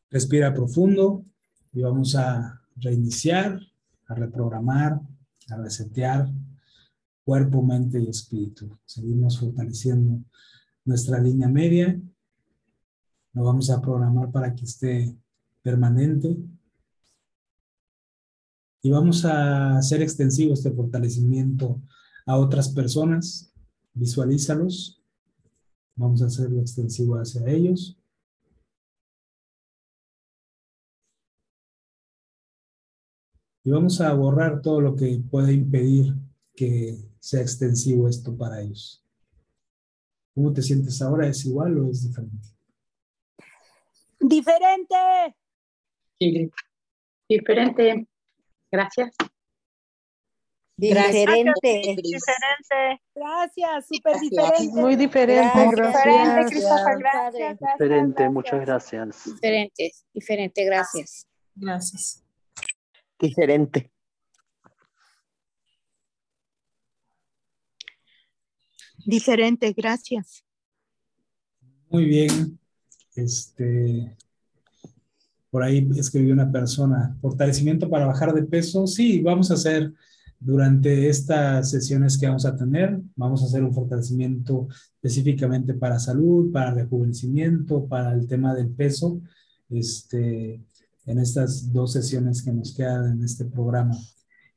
Respira profundo y vamos a reiniciar, a reprogramar, a resetear cuerpo, mente y espíritu. Seguimos fortaleciendo nuestra línea media. Lo vamos a programar para que esté permanente. Y vamos a hacer extensivo este fortalecimiento a otras personas. Visualízalos. Vamos a hacerlo extensivo hacia ellos. Y vamos a borrar todo lo que pueda impedir que sea extensivo esto para ellos. ¿Cómo te sientes ahora? ¿Es igual o es diferente? Diferente. Sí, diferente. Gracias. Diferente. Diferente. Gracias, súper diferente. Muy diferente, Gracias. Diferente, gracias. Christopher, gracias. gracias, Diferente, gracias. muchas gracias. Diferente, diferente, gracias. Gracias. Diferente. Diferente, gracias. Muy bien. Este, por ahí escribió una persona, fortalecimiento para bajar de peso. Sí, vamos a hacer durante estas sesiones que vamos a tener, vamos a hacer un fortalecimiento específicamente para salud, para rejuvenecimiento, para el tema del peso, este, en estas dos sesiones que nos quedan en este programa.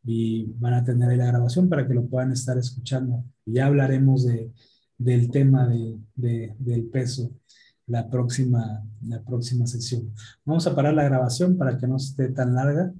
Y van a tener ahí la grabación para que lo puedan estar escuchando. Ya hablaremos de, del tema de- del peso la próxima, la próxima sesión. Vamos a parar la grabación para que no esté tan larga